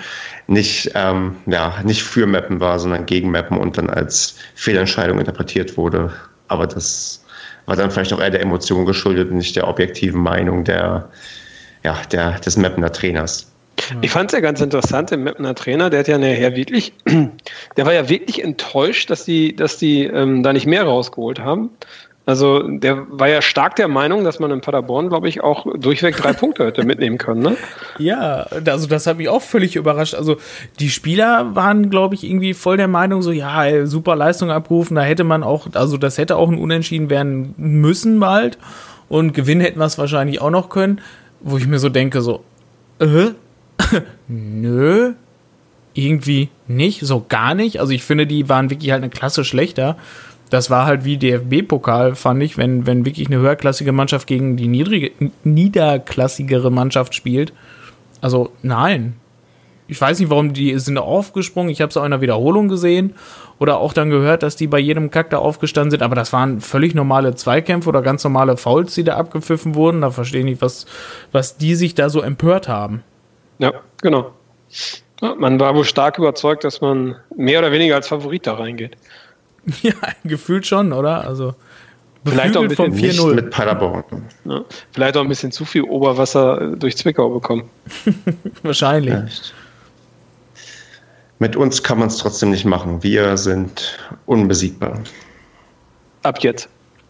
nicht, ähm, ja, nicht für Mappen war, sondern gegen Mappen und dann als Fehlentscheidung interpretiert wurde. Aber das war dann vielleicht auch eher der Emotion geschuldet und nicht der objektiven Meinung der, ja, der, des Mappener Trainers. Ich fand es ja ganz interessant, der Mapner Trainer, der hat ja nachher wirklich, der war ja wirklich enttäuscht, dass die, dass die ähm, da nicht mehr rausgeholt haben. Also der war ja stark der Meinung, dass man in Paderborn, glaube ich, auch durchweg drei Punkte hätte mitnehmen können. Ne? Ja, also das hat mich auch völlig überrascht. Also die Spieler waren, glaube ich, irgendwie voll der Meinung, so ja, super Leistung abrufen. Da hätte man auch, also das hätte auch ein Unentschieden werden müssen bald. Und gewinnen hätten wir es wahrscheinlich auch noch können. Wo ich mir so denke, so, äh, nö, irgendwie nicht, so gar nicht. Also ich finde, die waren wirklich halt eine Klasse schlechter das war halt wie DFB-Pokal, fand ich, wenn, wenn wirklich eine höherklassige Mannschaft gegen die niedrige, niederklassigere Mannschaft spielt. Also nein. Ich weiß nicht, warum die sind aufgesprungen. Ich habe es auch in der Wiederholung gesehen oder auch dann gehört, dass die bei jedem Kack da aufgestanden sind. Aber das waren völlig normale Zweikämpfe oder ganz normale Fouls, die da abgepfiffen wurden. Da verstehe ich nicht, was, was die sich da so empört haben. Ja, genau. Ja, man war wohl stark überzeugt, dass man mehr oder weniger als Favorit da reingeht. Ja, gefühlt schon, oder? Also Vielleicht auch ein bisschen 4-0 mit Paderborn. Ja, vielleicht auch ein bisschen zu viel Oberwasser durch Zwickau bekommen. Wahrscheinlich. Ja. Mit uns kann man es trotzdem nicht machen. Wir sind unbesiegbar. Ab jetzt.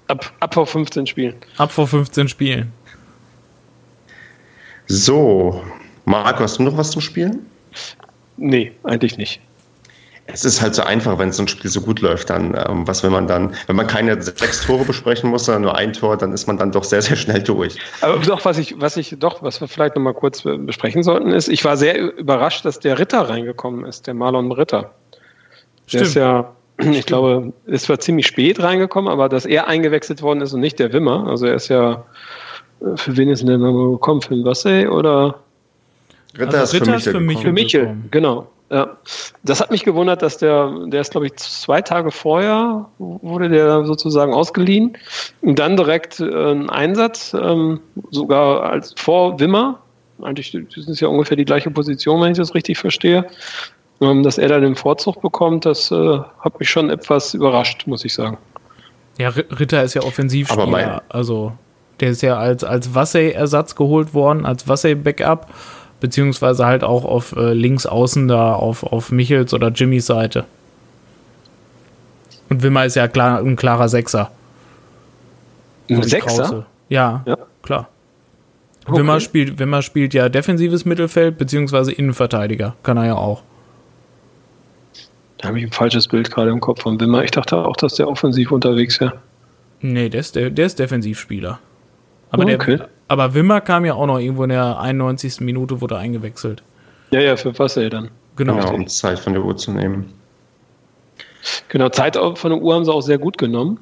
Ab, ab vor 15 Spielen. Ab vor 15 Spielen. So, Marco, hast du noch was zum Spielen? Nee, eigentlich nicht es ist halt so einfach, wenn so ein Spiel so gut läuft, dann, ähm, was will man dann, wenn man keine sechs Tore besprechen muss, sondern nur ein Tor, dann ist man dann doch sehr, sehr schnell durch. Aber doch, was ich, was ich, doch, was wir vielleicht nochmal kurz besprechen sollten, ist, ich war sehr überrascht, dass der Ritter reingekommen ist, der Marlon Ritter. Der Stimmt. ist ja, ich glaube, ist zwar ziemlich spät reingekommen, aber dass er eingewechselt worden ist und nicht der Wimmer, also er ist ja, äh, für wen ist denn der Name gekommen? Für den Wassey oder? Ritter also ist Ritter für mich. Für Michel, genau. Ja, das hat mich gewundert, dass der, der ist, glaube ich, zwei Tage vorher wurde der sozusagen ausgeliehen und dann direkt äh, ein Einsatz, ähm, sogar als vor Wimmer. Eigentlich das ist ja ungefähr die gleiche Position, wenn ich das richtig verstehe. Ähm, dass er da den Vorzug bekommt, das äh, hat mich schon etwas überrascht, muss ich sagen. Ja, Ritter ist ja Offensivspieler, also der ist ja als, als Wassey-Ersatz geholt worden, als Wassey-Backup beziehungsweise halt auch auf äh, links außen da auf, auf Michels oder Jimmys Seite. Und Wimmer ist ja klar, ein klarer Sechser. Ein Sechser? Ja, ja, klar. Okay. Wimmer, spielt, Wimmer spielt ja defensives Mittelfeld, beziehungsweise Innenverteidiger. Kann er ja auch. Da habe ich ein falsches Bild gerade im Kopf von Wimmer. Ich dachte auch, dass der offensiv unterwegs wäre. Nee, der ist, der, der ist Defensivspieler. Aber, okay. der, aber Wimmer kam ja auch noch irgendwo in der 91. Minute, wurde eingewechselt. Ja, ja, für was er dann? Genau. genau, um Zeit von der Uhr zu nehmen. Genau, Zeit von der Uhr haben sie auch sehr gut genommen.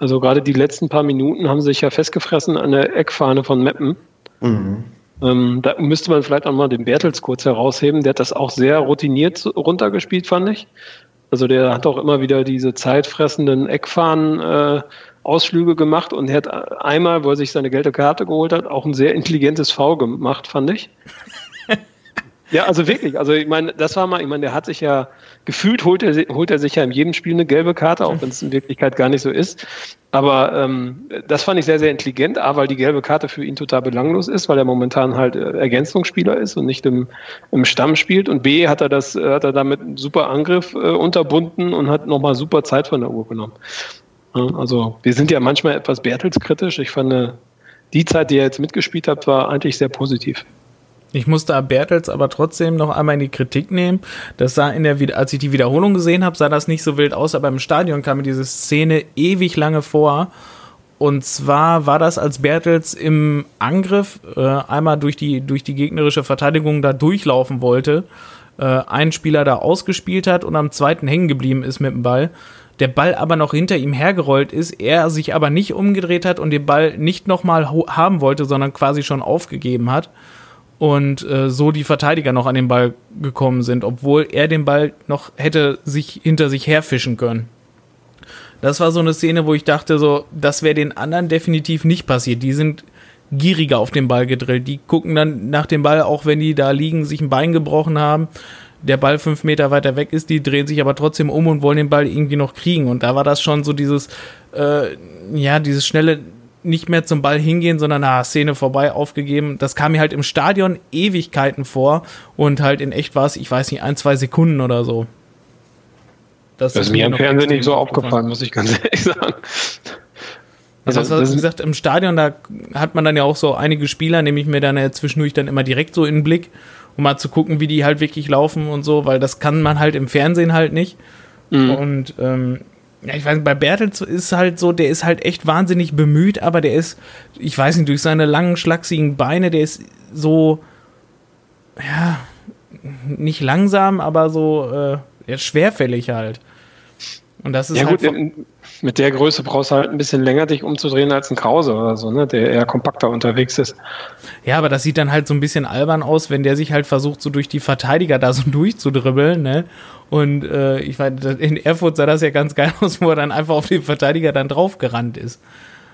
Also gerade die letzten paar Minuten haben sie sich ja festgefressen an der Eckfahne von Meppen. Mhm. Ähm, da müsste man vielleicht auch mal den Bertels kurz herausheben. Der hat das auch sehr routiniert runtergespielt, fand ich. Also der hat auch immer wieder diese zeitfressenden Eckfahnen äh, Ausflüge gemacht und er hat einmal, wo er sich seine gelbe Karte geholt hat, auch ein sehr intelligentes V gemacht, fand ich. ja, also wirklich. Also ich meine, das war mal, ich meine, der hat sich ja gefühlt holt er, holt er sich ja in jedem Spiel eine gelbe Karte, auch wenn es in Wirklichkeit gar nicht so ist. Aber ähm, das fand ich sehr, sehr intelligent, A, weil die gelbe Karte für ihn total belanglos ist, weil er momentan halt äh, Ergänzungsspieler ist und nicht im, im Stamm spielt. Und B, hat er das, hat er damit einen super Angriff äh, unterbunden und hat nochmal super Zeit von der Uhr genommen. Also wir sind ja manchmal etwas Bertels-kritisch. Ich fand, die Zeit, die er jetzt mitgespielt hat, war eigentlich sehr positiv. Ich musste Bertels aber trotzdem noch einmal in die Kritik nehmen. Das sah in der, als ich die Wiederholung gesehen habe, sah das nicht so wild aus, aber im Stadion kam mir diese Szene ewig lange vor. Und zwar war das, als Bertels im Angriff äh, einmal durch die, durch die gegnerische Verteidigung da durchlaufen wollte, äh, einen Spieler da ausgespielt hat und am zweiten hängen geblieben ist mit dem Ball der Ball aber noch hinter ihm hergerollt ist, er sich aber nicht umgedreht hat und den Ball nicht nochmal haben wollte, sondern quasi schon aufgegeben hat und äh, so die Verteidiger noch an den Ball gekommen sind, obwohl er den Ball noch hätte sich hinter sich herfischen können. Das war so eine Szene, wo ich dachte, so, das wäre den anderen definitiv nicht passiert. Die sind gieriger auf den Ball gedrillt. Die gucken dann nach dem Ball, auch wenn die da liegen, sich ein Bein gebrochen haben der Ball fünf Meter weiter weg ist, die drehen sich aber trotzdem um und wollen den Ball irgendwie noch kriegen. Und da war das schon so dieses, äh, ja, dieses schnelle nicht mehr zum Ball hingehen, sondern na, Szene vorbei, aufgegeben. Das kam mir halt im Stadion Ewigkeiten vor und halt in echt war es, ich weiß nicht, ein, zwei Sekunden oder so. Das, das ist mir im Fernsehen nicht so aufgefallen, muss ich ganz ehrlich sagen. Also, also das, wie gesagt, im Stadion, da hat man dann ja auch so einige Spieler, nehme ich mir dann ja zwischendurch dann immer direkt so in den Blick, um mal zu gucken, wie die halt wirklich laufen und so, weil das kann man halt im Fernsehen halt nicht. Mhm. Und ähm, ja, ich weiß nicht, bei Bertels ist halt so, der ist halt echt wahnsinnig bemüht, aber der ist, ich weiß nicht, durch seine langen, schlachsigen Beine, der ist so, ja, nicht langsam, aber so äh, ja, schwerfällig halt. Und das ist ja, halt gut, mit der Größe brauchst du halt ein bisschen länger, dich umzudrehen als ein Krause oder so, ne? der eher kompakter unterwegs ist. Ja, aber das sieht dann halt so ein bisschen albern aus, wenn der sich halt versucht, so durch die Verteidiger da so durchzudribbeln, ne? Und äh, ich weiß, in Erfurt sah das ja ganz geil aus, wo er dann einfach auf den Verteidiger dann draufgerannt ist.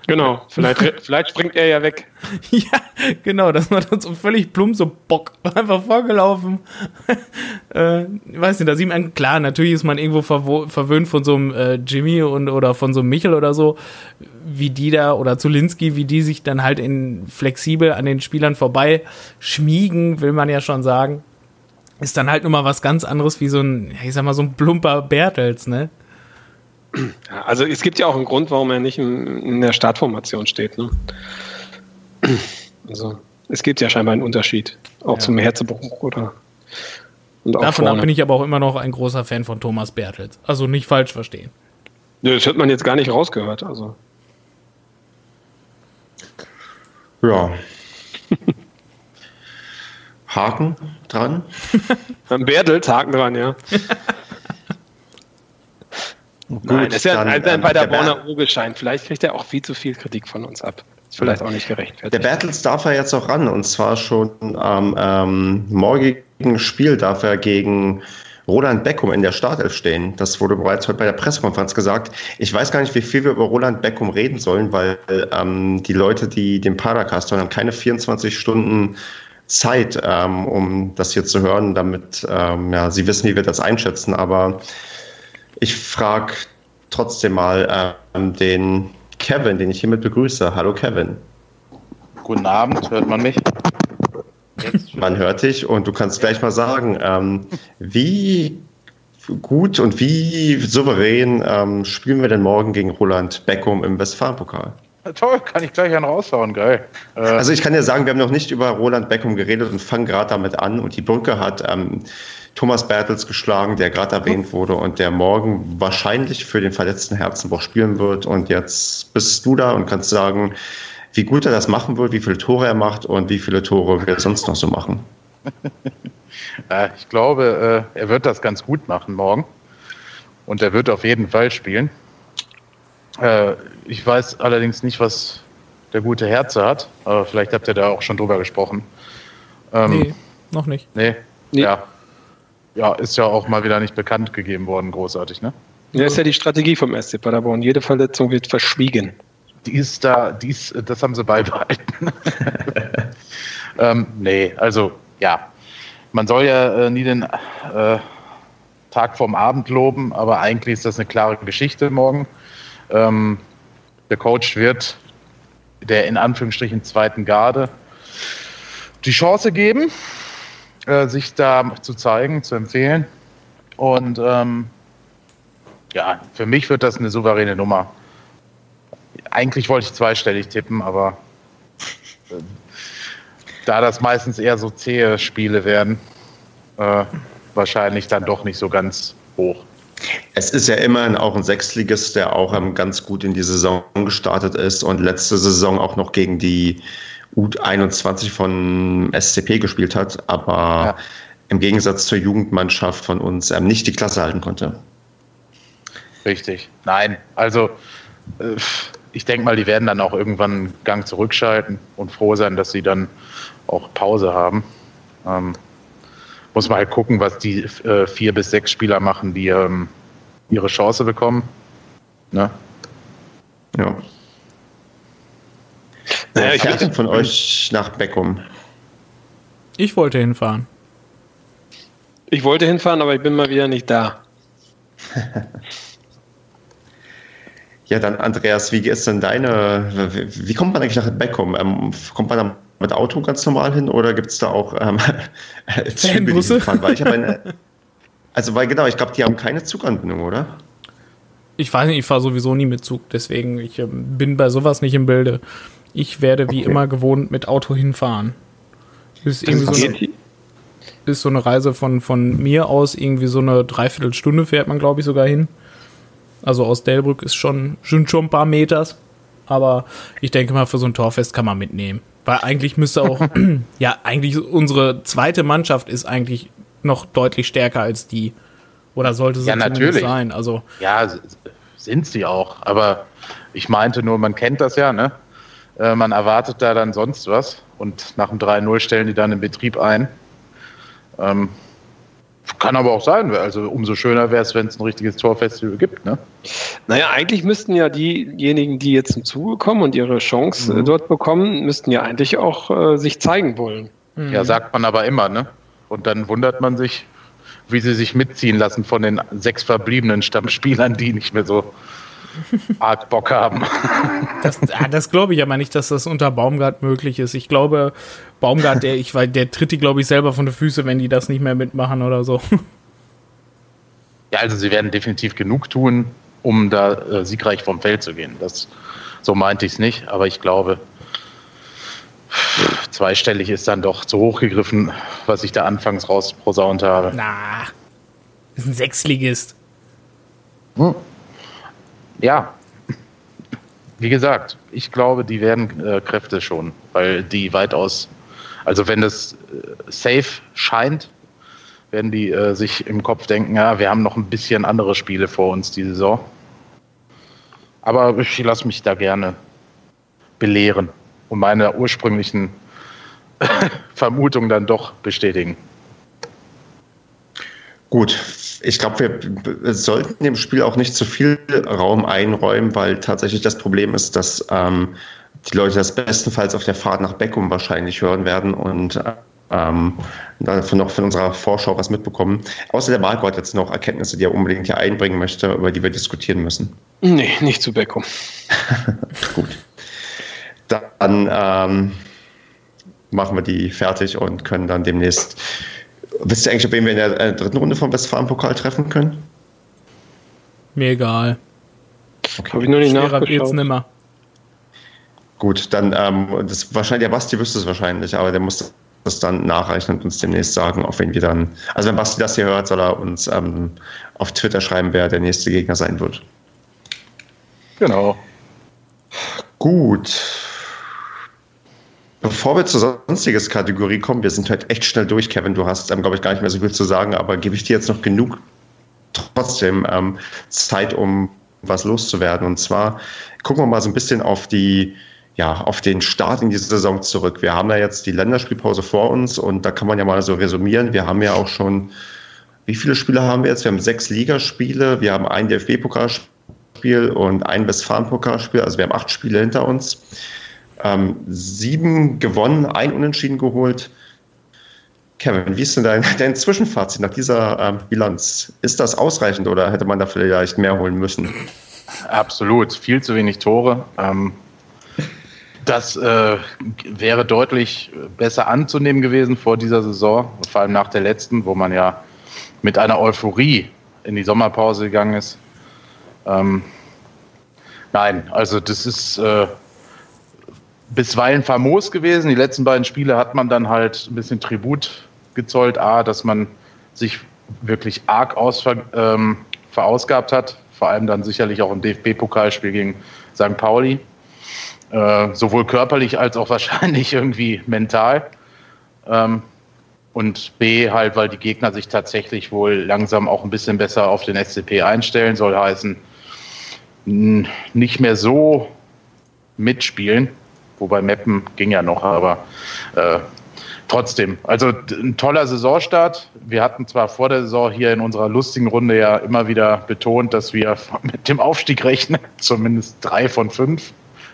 Genau, vielleicht, vielleicht springt er ja weg. ja, genau, das war dann so völlig plump, so Bock, einfach vorgelaufen. äh, weiß nicht, da sieht man, klar, natürlich ist man irgendwo verwöhnt von so einem äh, Jimmy und, oder von so einem Michel oder so, wie die da, oder Zulinski, wie die sich dann halt in flexibel an den Spielern vorbei schmiegen, will man ja schon sagen. Ist dann halt nochmal was ganz anderes wie so ein, ich sag mal, so ein plumper Bertels, ne? Also es gibt ja auch einen Grund, warum er nicht in, in der Startformation steht. Ne? Also es gibt ja scheinbar einen Unterschied, auch ja. zum Herzebruch oder. Davon ab bin ich aber auch immer noch ein großer Fan von Thomas Bertels. Also nicht falsch verstehen. Das hat man jetzt gar nicht rausgehört. Also. Ja. Haken dran. Bertels, Haken dran, ja. Gut, Nein, das ist ja ein, ein, bei der, der Borner Urgestein. Vielleicht kriegt er auch viel zu viel Kritik von uns ab. Ist vielleicht auch nicht gerechtfertigt. Der Battles darf er jetzt auch ran und zwar schon am ähm, morgigen Spiel darf er gegen Roland Beckum in der Startelf stehen. Das wurde bereits heute bei der Pressekonferenz gesagt. Ich weiß gar nicht, wie viel wir über Roland Beckum reden sollen, weil ähm, die Leute, die den Paracast hören, haben keine 24 Stunden Zeit, ähm, um das hier zu hören, damit ähm, ja, sie wissen, wie wir das einschätzen. Aber ich frage trotzdem mal ähm, den Kevin, den ich hiermit begrüße. Hallo Kevin. Guten Abend, hört man mich? man hört dich und du kannst gleich mal sagen, ähm, wie gut und wie souverän ähm, spielen wir denn morgen gegen Roland Beckum im Westfalenpokal? Toll, kann ich gleich einen raushauen, geil. Äh, also ich kann dir sagen, wir haben noch nicht über Roland Beckum geredet und fangen gerade damit an und die Brücke hat ähm, Thomas Bertels geschlagen, der gerade erwähnt wurde und der morgen wahrscheinlich für den verletzten Herzenbruch spielen wird. Und jetzt bist du da und kannst sagen, wie gut er das machen wird, wie viele Tore er macht und wie viele Tore wir sonst noch so machen. ich glaube, äh, er wird das ganz gut machen morgen. Und er wird auf jeden Fall spielen. Äh, ich weiß allerdings nicht, was der gute Herze hat, aber vielleicht habt ihr da auch schon drüber gesprochen. Ähm, nee, noch nicht. Nee, nee. ja ja, ist ja auch mal wieder nicht bekannt gegeben worden, großartig, ne? Ja, ist ja die Strategie vom SC Paderborn. Jede Verletzung wird verschwiegen. Die ist da, die ist, das haben sie beibehalten. ähm, nee, also ja, man soll ja äh, nie den äh, Tag vorm Abend loben, aber eigentlich ist das eine klare Geschichte morgen. Ähm, der Coach wird der in Anführungsstrichen zweiten Garde die Chance geben, äh, sich da zu zeigen, zu empfehlen. Und ähm, ja, für mich wird das eine souveräne Nummer. Eigentlich wollte ich zweistellig tippen, aber äh, da das meistens eher so zähe Spiele werden, äh, wahrscheinlich dann doch nicht so ganz hoch. Es ist ja immerhin auch ein Sechstligist, der auch ähm, ganz gut in die Saison gestartet ist und letzte Saison auch noch gegen die U21 von SCP gespielt hat, aber ja. im Gegensatz zur Jugendmannschaft von uns ähm, nicht die Klasse halten konnte. Richtig. Nein, also äh, ich denke mal, die werden dann auch irgendwann einen Gang zurückschalten und froh sein, dass sie dann auch Pause haben. Ähm, muss man halt gucken, was die äh, vier bis sechs Spieler machen, die ähm, ihre Chance bekommen. Ne? Ja. Naja, ich fährt von euch nach Beckum? Ich wollte hinfahren. Ich wollte hinfahren, aber ich bin mal wieder nicht da. ja, dann Andreas, wie ist denn deine, wie kommt man eigentlich nach Beckum? Ähm, kommt man da mit Auto ganz normal hin oder gibt es da auch ähm, Züge, die fahren? Weil ich eine, also weil genau, ich glaube, die haben keine Zuganbindung, oder? Ich weiß nicht, ich fahre sowieso nie mit Zug, deswegen ich ähm, bin bei sowas nicht im Bilde. Ich werde wie Okay. immer gewohnt mit Auto hinfahren. Ist irgendwie so eine, ist so eine Reise von, von mir aus irgendwie so eine Dreiviertelstunde fährt man, glaube ich, sogar hin. Also aus Delbrück ist schon, sind schon ein paar Meters. Aber ich denke mal, für so ein Torfest kann man mitnehmen. Weil eigentlich müsste auch, ja, eigentlich unsere zweite Mannschaft ist eigentlich noch deutlich stärker als die. Oder sollte sie Ja, natürlich. sein. Also, Ja, sind sie auch. Aber ich meinte nur, man kennt das ja, ne? Äh, man erwartet da dann sonst was und nach dem 3-0 stellen die dann den Betrieb ein. Ähm, kann aber auch sein. Also umso schöner wäre es, wenn es ein richtiges Torfestival gibt, ne? Naja, eigentlich müssten ja diejenigen, die jetzt zum Zuge kommen und ihre Chance Mhm. äh, dort bekommen, müssten ja eigentlich auch äh, sich zeigen wollen. Ja, sagt man aber immer, ne? Und dann wundert man sich, wie sie sich mitziehen lassen von den sechs verbliebenen Stammspielern, die nicht mehr so arg Bock haben. das, ah, das glaube ich aber nicht, dass das unter Baumgart möglich ist. Ich glaube, Baumgart, der, ich, der tritt die, glaube ich, selber von den Füßen, wenn die das nicht mehr mitmachen oder so. Ja, also sie werden definitiv genug tun, um da äh, siegreich vom Feld zu gehen. Das, so meinte ich es nicht, aber ich glaube, zweistellig ist dann doch zu hoch gegriffen, was ich da anfangs rausprosaunt habe. Na, ist ein Sechsligist. Ja, wie gesagt, ich glaube, die werden äh, Kräfte schon, weil die weitaus, also wenn das äh, safe scheint, werden die äh, sich im Kopf denken, ja, wir haben noch ein bisschen andere Spiele vor uns die Saison. Aber ich lasse mich da gerne belehren und meine ursprünglichen Vermutungen dann doch bestätigen. Gut, ich glaube, wir sollten dem Spiel auch nicht zu viel Raum einräumen, weil tatsächlich das Problem ist, dass ähm, die Leute das bestenfalls auf der Fahrt nach Beckum wahrscheinlich hören werden und ähm, davon noch von unserer Vorschau was mitbekommen. Außer der Marco hat jetzt noch Erkenntnisse, die er unbedingt hier einbringen möchte, über die wir diskutieren müssen. Nee, nicht zu Beckum. Gut. Dann ähm, machen wir die fertig und können dann demnächst. Wisst ihr eigentlich, ob wir in der äh, dritten Runde vom Westfalen-Pokal treffen können? Mir egal. Habe ich noch nicht Schwerer nachgeschaut. nimmer. Gut, dann ähm, das wahrscheinlich der Basti wüsste es wahrscheinlich, aber der muss das dann nachreichen und uns demnächst sagen, auf wen wir dann. Also wenn Basti das hier hört, soll er uns ähm, auf Twitter schreiben, wer der nächste Gegner sein wird. Genau. Gut. Bevor wir zur sonstiges Kategorie kommen, wir sind heute echt schnell durch, Kevin. Du hast, ähm, glaube ich, gar nicht mehr so viel zu sagen, aber gebe ich dir jetzt noch genug trotzdem ähm, Zeit, um was loszuwerden. Und zwar gucken wir mal so ein bisschen auf die, ja, auf den Start in diese Saison zurück. Wir haben ja jetzt die Länderspielpause vor uns und da kann man ja mal so resümieren. Wir haben ja auch schon, wie viele Spiele haben wir jetzt? Wir haben sechs Ligaspiele, wir haben ein DFB-Pokalspiel und ein Westfalen-Pokalspiel, also wir haben acht Spiele hinter uns. Ähm, sieben gewonnen, ein Unentschieden geholt. Kevin, wie ist denn dein, dein Zwischenfazit nach dieser ähm, Bilanz? Ist das ausreichend oder hätte man da vielleicht mehr holen müssen? Absolut, viel zu wenig Tore. Ähm, das äh, wäre deutlich besser anzunehmen gewesen vor dieser Saison, vor allem nach der letzten, wo man ja mit einer Euphorie in die Sommerpause gegangen ist. Ähm, nein, also das ist äh, bisweilen famos gewesen. Die letzten beiden Spiele hat man dann halt ein bisschen Tribut gezollt. A, dass man sich wirklich arg ausver ähm, verausgabt hat. Vor allem dann sicherlich auch im DFB-Pokalspiel gegen St. Pauli. Äh, sowohl körperlich als auch wahrscheinlich irgendwie mental. Ähm, und B, halt, weil die Gegner sich tatsächlich wohl langsam auch ein bisschen besser auf den SCP einstellen, soll heißen, nicht mehr so mitspielen. Wobei Meppen ging ja noch, aber äh, trotzdem. Also ein toller Saisonstart. Wir hatten zwar vor der Saison hier in unserer lustigen Runde ja immer wieder betont, dass wir mit dem Aufstieg rechnen. Zumindest drei von fünf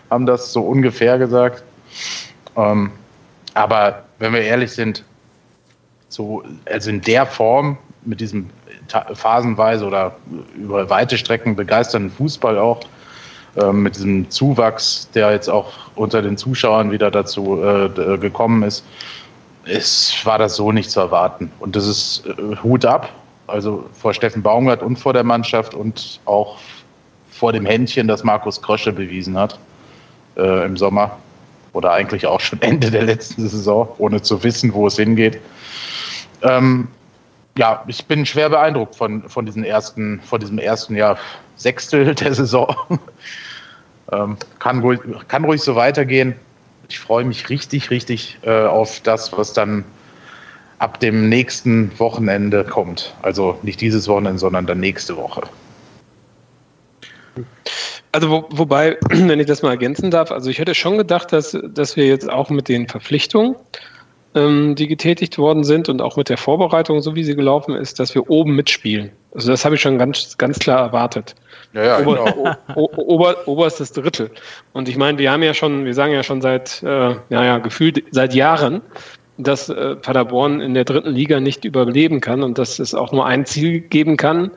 haben das so ungefähr gesagt. Ähm, aber wenn wir ehrlich sind, so, also in der Form, mit diesem phasenweise oder über weite Strecken begeisternden Fußball auch, mit diesem Zuwachs, der jetzt auch unter den Zuschauern wieder dazu äh, d- gekommen ist, es war das so nicht zu erwarten. Und das ist äh, Hut ab, also vor Steffen Baumgart und vor der Mannschaft und auch vor dem Händchen, das Markus Krösche bewiesen hat äh, im Sommer oder eigentlich auch schon Ende der letzten Saison, ohne zu wissen, wo es hingeht. Ähm, ja, ich bin schwer beeindruckt von, von, diesen ersten, von diesem ersten Jahr Sechstel der Saison. ähm, kann, ruhig, kann ruhig so weitergehen. Ich freue mich richtig, richtig äh, auf das, was dann ab dem nächsten Wochenende kommt. Also nicht dieses Wochenende, sondern dann nächste Woche. Also wo, wobei, wenn ich das mal ergänzen darf, also ich hätte schon gedacht, dass, dass wir jetzt auch mit den Verpflichtungen ähm, die getätigt worden sind und auch mit der Vorbereitung, so wie sie gelaufen ist, dass wir oben mitspielen. Also das habe ich schon ganz, ganz klar erwartet. Ja, ja, Ober, genau. o, ober, oberstes Drittel. Und ich meine, wir haben ja schon, wir sagen ja schon seit, äh, ja, gefühlt seit Jahren, dass äh, Paderborn in der dritten Liga nicht überleben kann und dass es auch nur ein Ziel geben kann,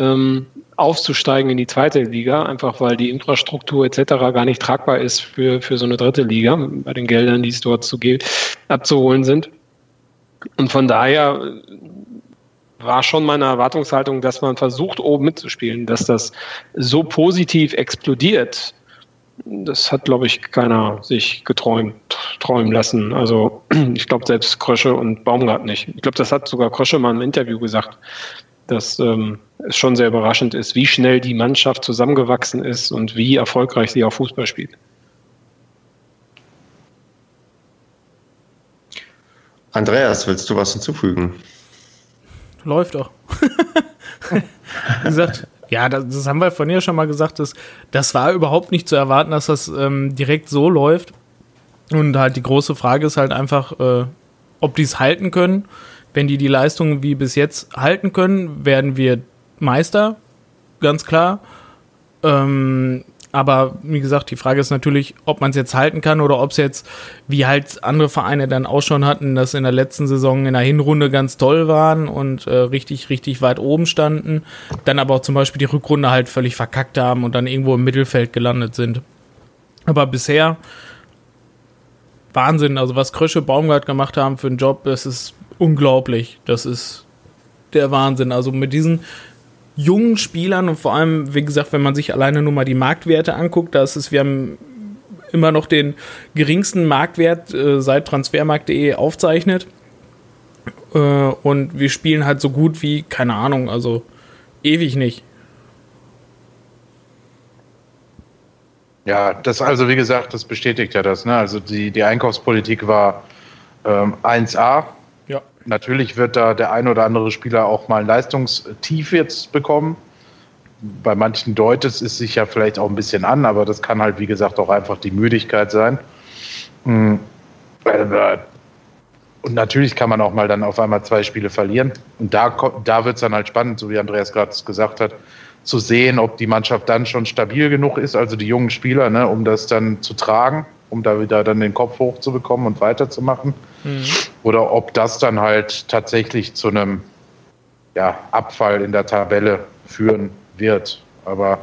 ähm, aufzusteigen in die zweite Liga, einfach weil die Infrastruktur etc. gar nicht tragbar ist für, für so eine dritte Liga, bei den Geldern, die es dort zu abzuholen sind. Und von daher war schon meine Erwartungshaltung, dass man versucht, oben mitzuspielen, dass das so positiv explodiert. Das hat, glaube ich, keiner sich geträumt, träumen lassen. Also ich glaube selbst Krösche und Baumgart nicht. Ich glaube, das hat sogar Krösche mal im Interview gesagt, dass ähm, es schon sehr überraschend ist, wie schnell die Mannschaft zusammengewachsen ist und wie erfolgreich sie auch Fußball spielt. Andreas, willst du was hinzufügen? Läuft doch. Wie gesagt, ja, das, das, haben wir von ihr schon mal gesagt, dass, das war überhaupt nicht zu erwarten, dass das ähm, direkt so läuft. Und halt die große Frage ist halt einfach, äh, ob die es halten können. Wenn die die Leistungen wie bis jetzt halten können, werden wir Meister, ganz klar. Ähm, aber wie gesagt, die Frage ist natürlich, ob man es jetzt halten kann oder ob es jetzt, wie halt andere Vereine dann auch schon hatten, dass in der letzten Saison in der Hinrunde ganz toll waren und äh, richtig, richtig weit oben standen, dann aber auch zum Beispiel die Rückrunde halt völlig verkackt haben und dann irgendwo im Mittelfeld gelandet sind. Aber bisher Wahnsinn, also was Krösche Baumgart gemacht haben für einen Job, das ist unglaublich. Das ist der Wahnsinn. Also mit diesen jungen Spielern und vor allem, wie gesagt, wenn man sich alleine nur mal die Marktwerte anguckt, da ist es, wir haben immer noch den geringsten Marktwert äh, seit transfermarkt.de aufzeichnet. Äh, und wir spielen halt so gut wie, keine Ahnung, also ewig nicht. Ja, das also wie gesagt, das bestätigt ja das. Ne? Also die, die Einkaufspolitik war ähm, 1A natürlich wird da der ein oder andere Spieler auch mal ein Leistungstief jetzt bekommen. Bei manchen deutet es sich ja vielleicht auch ein bisschen an, aber das kann halt, wie gesagt, auch einfach die Müdigkeit sein. Mm. Und natürlich kann man auch mal dann auf einmal zwei Spiele verlieren. Und da, da wird es dann halt spannend, so wie Andreas gerade gesagt hat, zu sehen, ob die Mannschaft dann schon stabil genug ist, also die jungen Spieler, ne, um das dann zu tragen um da wieder dann den Kopf hochzubekommen und weiterzumachen. Mhm. Oder ob das dann halt tatsächlich zu einem ja, Abfall in der Tabelle führen wird. Aber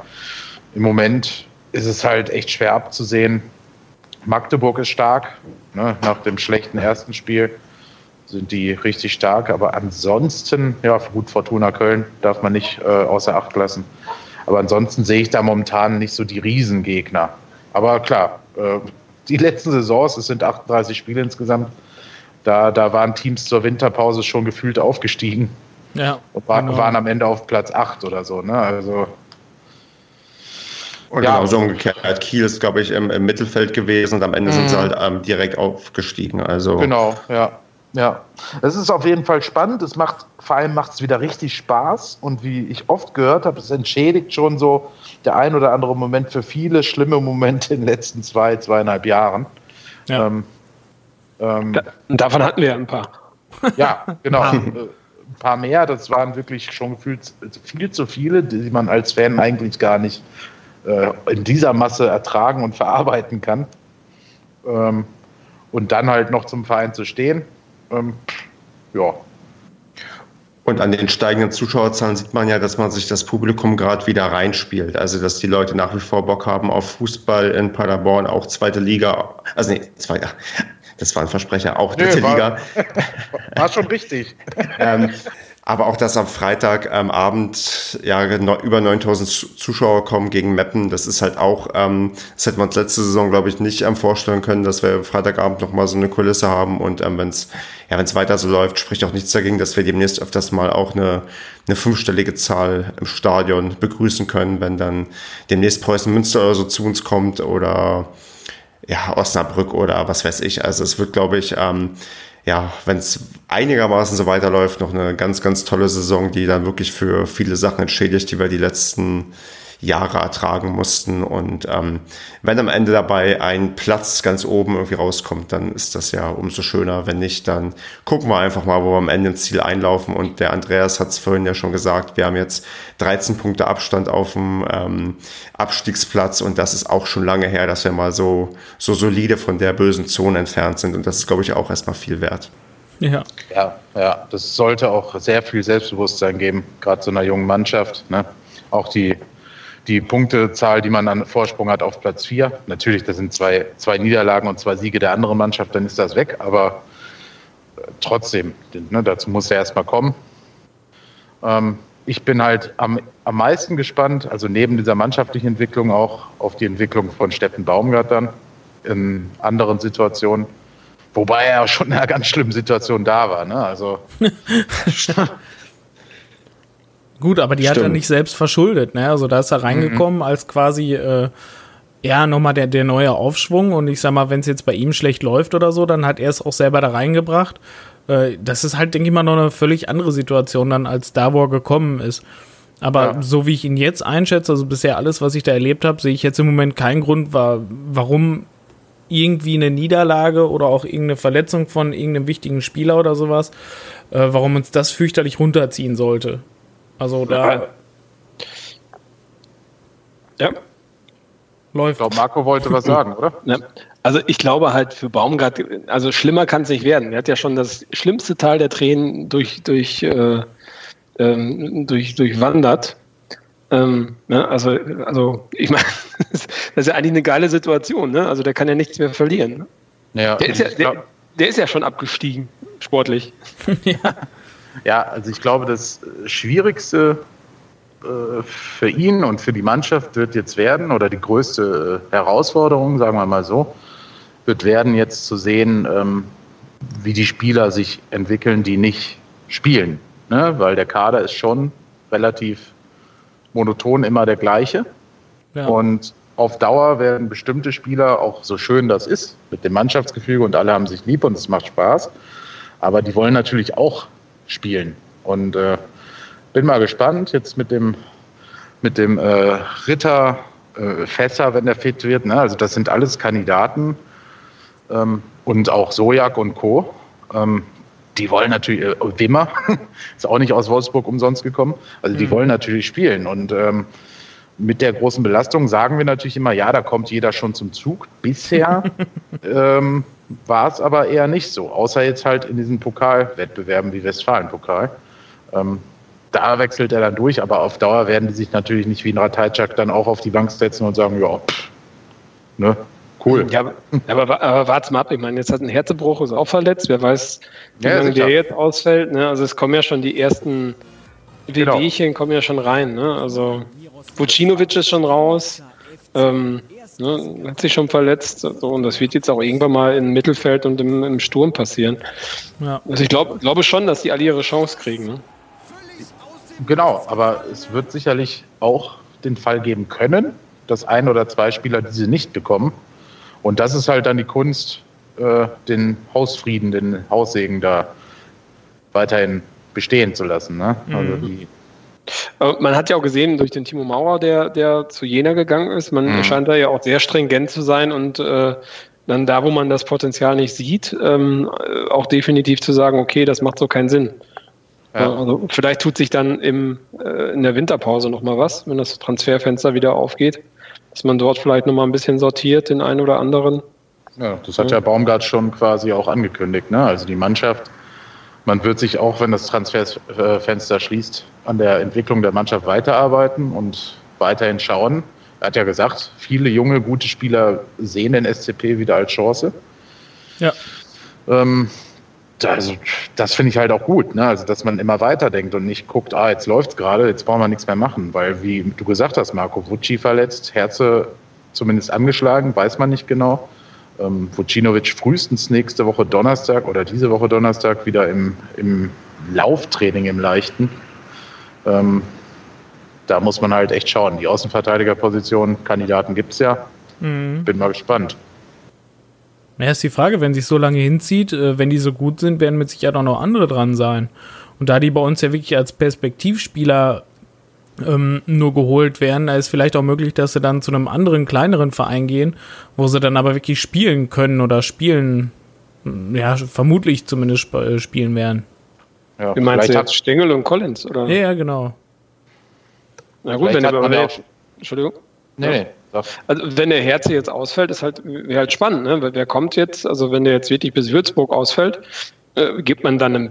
im Moment ist es halt echt schwer abzusehen. Magdeburg ist stark. Ne? Nach dem schlechten ersten Spiel sind die richtig stark. Aber ansonsten, ja, gut, Fortuna Köln darf man nicht äh, außer Acht lassen. Aber ansonsten sehe ich da momentan nicht so die Riesengegner. Aber klar, äh, die letzten Saisons, es sind 38 Spiele insgesamt, da, da waren Teams zur Winterpause schon gefühlt aufgestiegen. Ja. Und war, genau. waren am Ende auf Platz 8 oder so. Ne? Also. Und ja. genau so umgekehrt. Kiel ist, glaube ich, im, im, Mittelfeld gewesen und am Ende mhm. sind sie mhm. halt ähm, direkt aufgestiegen. Also. Genau, ja. Ja, es ist auf jeden Fall spannend. Es macht, vor allem macht es wieder richtig Spaß. Und wie ich oft gehört habe, es entschädigt schon so der ein oder andere Moment für viele schlimme Momente in den letzten zwei, zweieinhalb Jahren. Ja. Ähm, ähm, da, davon hatten wir ein paar. Ja, genau. ein paar mehr. Das waren wirklich schon gefühlt viel zu viele, die man als Fan eigentlich gar nicht äh, in dieser Masse ertragen und verarbeiten kann. Ähm, und dann halt noch zum Verein zu stehen ähm, ja. Und an den steigenden Zuschauerzahlen sieht man ja, dass man sich das Publikum gerade wieder reinspielt. Also, dass die Leute nach wie vor Bock haben auf Fußball in Paderborn, auch zweite Liga. Also, nee, zweite, das war ein Versprecher, auch dritte Nö, war, Liga. War schon richtig. ähm, Aber auch, dass am Freitagabend ähm, ja über 9000 Zuschauer kommen gegen Meppen, das ist halt auch, ähm, das hätten wir uns letzte Saison, glaube ich, nicht ähm, vorstellen können, dass wir Freitagabend nochmal so eine Kulisse haben. Und ähm, wenn es ja, wenn's weiter so läuft, spricht auch nichts dagegen, dass wir demnächst öfters mal auch eine, eine fünfstellige Zahl im Stadion begrüßen können, wenn dann demnächst Preußen Münster oder so zu uns kommt oder ja, Osnabrück oder was weiß ich. Also es wird, glaube ich, ähm, ja, wenn es einigermaßen so weiterläuft, noch eine ganz, ganz tolle Saison, die dann wirklich für viele Sachen entschädigt, die wir die letzten Jahre ertragen mussten. Und ähm, wenn am Ende dabei ein Platz ganz oben irgendwie rauskommt, dann ist das ja umso schöner. Wenn nicht, dann gucken wir einfach mal, wo wir am Ende ins Ziel einlaufen. Und der Andreas hat es vorhin ja schon gesagt, wir haben jetzt 13 Punkte Abstand auf dem ähm, Abstiegsplatz und das ist auch schon lange her, dass wir mal so, so solide von der bösen Zone entfernt sind. Und das ist, glaube ich, auch erstmal viel wert. Ja. ja, ja, das sollte auch sehr viel Selbstbewusstsein geben, gerade so einer jungen Mannschaft. Ne? Auch die die Punktezahl, die man an Vorsprung hat auf Platz 4. Natürlich, das sind zwei, zwei Niederlagen und zwei Siege der anderen Mannschaft, dann ist das weg, aber äh, trotzdem, ne, dazu muss er erstmal kommen. Ähm, ich bin halt am, am meisten gespannt, also neben dieser mannschaftlichen Entwicklung auch auf die Entwicklung von Steffen Baumgart dann in anderen Situationen. Wobei er schon in einer ganz schlimmen Situation da war. Ne? Also Gut, aber die Stimmt. hat er nicht selbst verschuldet, ne? Also da ist er reingekommen mhm. als quasi äh, ja nochmal der, der neue Aufschwung. Und ich sag mal, wenn es jetzt bei ihm schlecht läuft oder so, dann hat er es auch selber da reingebracht. Äh, das ist halt, denke ich mal, noch eine völlig andere Situation dann, als da, wo er gekommen ist. Aber ja. so wie ich ihn jetzt einschätze, also bisher alles, was ich da erlebt habe, sehe ich jetzt im Moment keinen Grund, war, warum irgendwie eine Niederlage oder auch irgendeine Verletzung von irgendeinem wichtigen Spieler oder sowas, äh, warum uns das fürchterlich runterziehen sollte. Also da. Ja. Läuft. Ich glaube, Marco wollte was sagen, oder? Ja. Also ich glaube halt für Baumgart, also schlimmer kann es nicht werden. Er hat ja schon das schlimmste Teil der Tränen durch, durch, äh, ähm, durch, durchwandert. Ähm, ne? also, also ich meine, das ist ja eigentlich eine geile Situation. Ne? Also der kann ja nichts mehr verlieren. Ne? Ja, der, ist ja, der, der ist ja schon abgestiegen, sportlich. ja. Ja, also ich glaube, das Schwierigste äh, für ihn und für die Mannschaft wird jetzt werden, oder die größte äh, Herausforderung, sagen wir mal so, wird werden jetzt zu sehen, ähm, wie die Spieler sich entwickeln, die nicht spielen. Ne? Weil der Kader ist schon relativ monoton immer der gleiche. Ja. Und auf Dauer werden bestimmte Spieler, auch so schön das ist, mit dem Mannschaftsgefüge und alle haben sich lieb und es macht Spaß, aber die wollen natürlich auch spielen. Und äh, bin mal gespannt jetzt mit dem, mit dem äh, Ritter äh, Fässer, wenn der fit wird. Ne? Also das sind alles Kandidaten ähm, und auch Sojak und Co. Ähm, die wollen natürlich, äh, Wimmer ist auch nicht aus Wolfsburg umsonst gekommen. Also die mhm. wollen natürlich spielen und ähm, mit der großen Belastung sagen wir natürlich immer, ja, da kommt jeder schon zum Zug. Bisher ähm, war es aber eher nicht so, außer jetzt halt in diesen Pokalwettbewerben wie Westfalen-Pokal. Ähm, da wechselt er dann durch, aber auf Dauer werden die sich natürlich nicht wie ein Ratajczak dann auch auf die Bank setzen und sagen, ja, pff, ne, cool. Ja, aber, aber warte mal ab, ich meine, jetzt hat ein Herzebruch, ist auch verletzt, wer weiß, wie ja, lange der jetzt ausfällt. Ne? Also es kommen ja schon die ersten genau. Wehwehchen kommen ja schon rein. Ne? Also Vucinovic ist schon raus. Ähm, Ne, hat sich schon verletzt. So, und das wird jetzt auch irgendwann mal im Mittelfeld und im, im Sturm passieren. Ja. Also ich glaub, glaube schon, dass die alle ihre Chance kriegen. Ne? Genau, aber es wird sicherlich auch den Fall geben können, dass ein oder zwei Spieler diese nicht bekommen. Und das ist halt dann die Kunst, äh, den Hausfrieden, den Haussegen da weiterhin bestehen zu lassen. Ne? Also mhm. Also die man hat ja auch gesehen durch den Timo Maurer, der, der zu Jena gegangen ist, man mhm. scheint da ja auch sehr stringent zu sein und äh, dann da, wo man das Potenzial nicht sieht, ähm, auch definitiv zu sagen, okay, das macht so keinen Sinn. Ja. Also vielleicht tut sich dann im, äh, in der Winterpause nochmal was, wenn das Transferfenster wieder aufgeht, dass man dort vielleicht nochmal ein bisschen sortiert, den einen oder anderen. Ja, das hat ja Baumgart schon quasi auch angekündigt. Ne? Also die Mannschaft man wird sich auch, wenn das Transferfenster schließt, an der Entwicklung der Mannschaft weiterarbeiten und weiterhin schauen. Er hat ja gesagt, viele junge, gute Spieler sehen den SCP wieder als Chance. Ja. Ähm, also, das finde ich halt auch gut, ne? Also, dass man immer weiterdenkt und nicht guckt, ah, jetzt läuft's gerade, jetzt brauchen wir nichts mehr machen. Weil, wie du gesagt hast, Marco, Vucci verletzt, Herze zumindest angeschlagen, weiß man nicht genau. Ähm, Vucinovic frühestens nächste Woche Donnerstag oder diese Woche Donnerstag wieder im, im Lauftraining im Leichten. Ähm, da muss man halt echt schauen. Die Außenverteidigerposition, Kandidaten gibt es ja. Mhm. Bin mal gespannt. Ja, ist die Frage, wenn sich so lange hinzieht, äh, wenn die so gut sind, werden mit Sicherheit auch noch andere dran sein. Und da die bei uns ja wirklich als Perspektivspieler ähm, nur geholt werden, da ist vielleicht auch möglich, dass sie dann zu einem anderen, kleineren Verein gehen, wo sie dann aber wirklich spielen können oder spielen, ja, vermutlich zumindest äh, spielen werden. Ja, Wie meinst du jetzt Stengel und Collins, oder? Ja, ja genau. Na gut, wenn der, Entschuldigung. Nee, nee. Also wenn der Herze jetzt ausfällt, ist halt, halt spannend, ne? Wer kommt jetzt? Also wenn der jetzt wirklich bis Würzburg ausfällt, äh, gibt man dann einem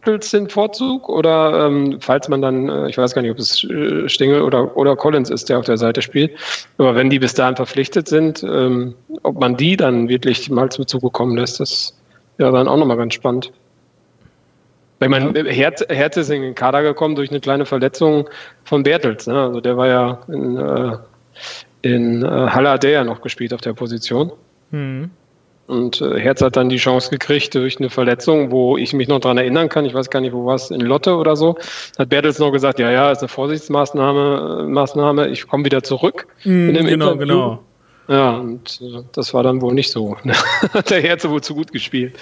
Bertels den Vorzug oder ähm, falls man dann, äh, ich weiß gar nicht, ob es äh, Stengel oder, oder Collins ist, der auf der Seite spielt, aber wenn die bis dahin verpflichtet sind, ähm, ob man die dann wirklich mal zum Zuge kommen lässt, das wäre dann auch nochmal ganz spannend. Weil man. Herz, Herz ist in den Kader gekommen durch eine kleine Verletzung von Bertels. Ne? Also der war ja in, äh, in äh, Halle hat der ja noch gespielt auf der Position. Mhm. Und äh, Herz hat dann die Chance gekriegt durch eine Verletzung, wo ich mich noch dran erinnern kann. Ich weiß gar nicht, wo war es, in Lotte oder so. Hat Bertels noch gesagt, ja, ja, ist eine Vorsichtsmaßnahme, äh, Maßnahme, ich komme wieder zurück. Mhm, genau, Interview. genau. Ja, und äh, das war dann wohl nicht so. hat der Herz wohl zu gut gespielt.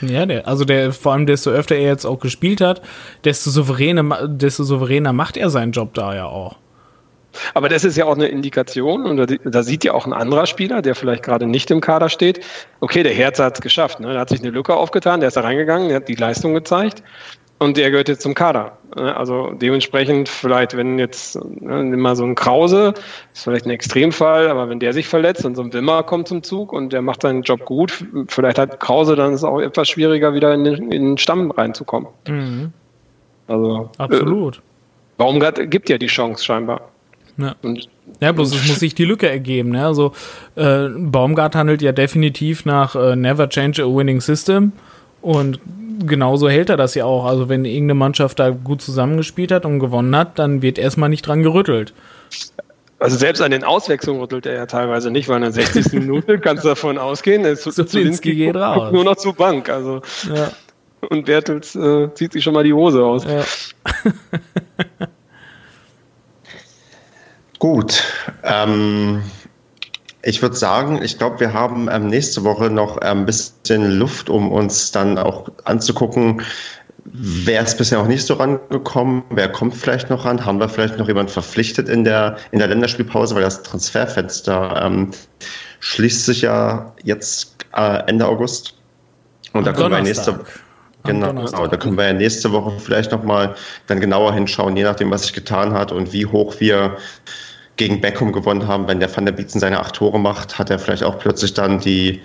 Ja, der, also der, vor allem desto öfter er jetzt auch gespielt hat, desto souveräner, desto souveräner macht er seinen Job da ja auch. Aber das ist ja auch eine Indikation und da, da sieht ja auch ein anderer Spieler, der vielleicht gerade nicht im Kader steht. Okay, der Herz hat es geschafft. Ne? Der hat sich eine Lücke aufgetan, der ist da reingegangen, der hat die Leistung gezeigt und der gehört jetzt zum Kader. Ne? Also dementsprechend vielleicht, wenn jetzt ne, mal so ein Krause, ist vielleicht ein Extremfall, aber wenn der sich verletzt und so ein Wimmer kommt zum Zug und der macht seinen Job gut, vielleicht hat Krause dann ist es auch etwas schwieriger, wieder in den, in den Stamm reinzukommen. Mhm. Also absolut. Äh, Baumgart gibt ja die Chance scheinbar. Ja. Und, ja, bloß es muss sich die Lücke ergeben. Ne? Also äh, Baumgart handelt ja definitiv nach äh, Never Change a Winning System und genauso hält er das ja auch. Also wenn irgendeine Mannschaft da gut zusammengespielt hat und gewonnen hat, dann wird erstmal nicht dran gerüttelt. Also selbst an den Auswechslungen rüttelt er ja teilweise nicht, weil in der 60. Minute kannst du davon ausgehen, ist Zulinski geht raus. nur noch zur Bank. Also ja. und Bertels äh, zieht sich schon mal die Hose aus. Ja. Gut. Ähm, ich würde sagen, ich glaube, wir haben ähm, nächste Woche noch ein ähm, bisschen Luft, um uns dann auch anzugucken, wer ist bisher noch nicht so rangekommen, wer kommt vielleicht noch ran, haben wir vielleicht noch jemanden verpflichtet in der, in der Länderspielpause, weil das Transferfenster ähm, schließt sich ja jetzt äh, Ende August. Und da können wir nächste Genau, genau, da können wir ja nächste Woche vielleicht nochmal dann genauer hinschauen, je nachdem, was sich getan hat und wie hoch wir gegen Beckham gewonnen haben, wenn der Van der Bietzen seine acht Tore macht, hat er vielleicht auch plötzlich dann die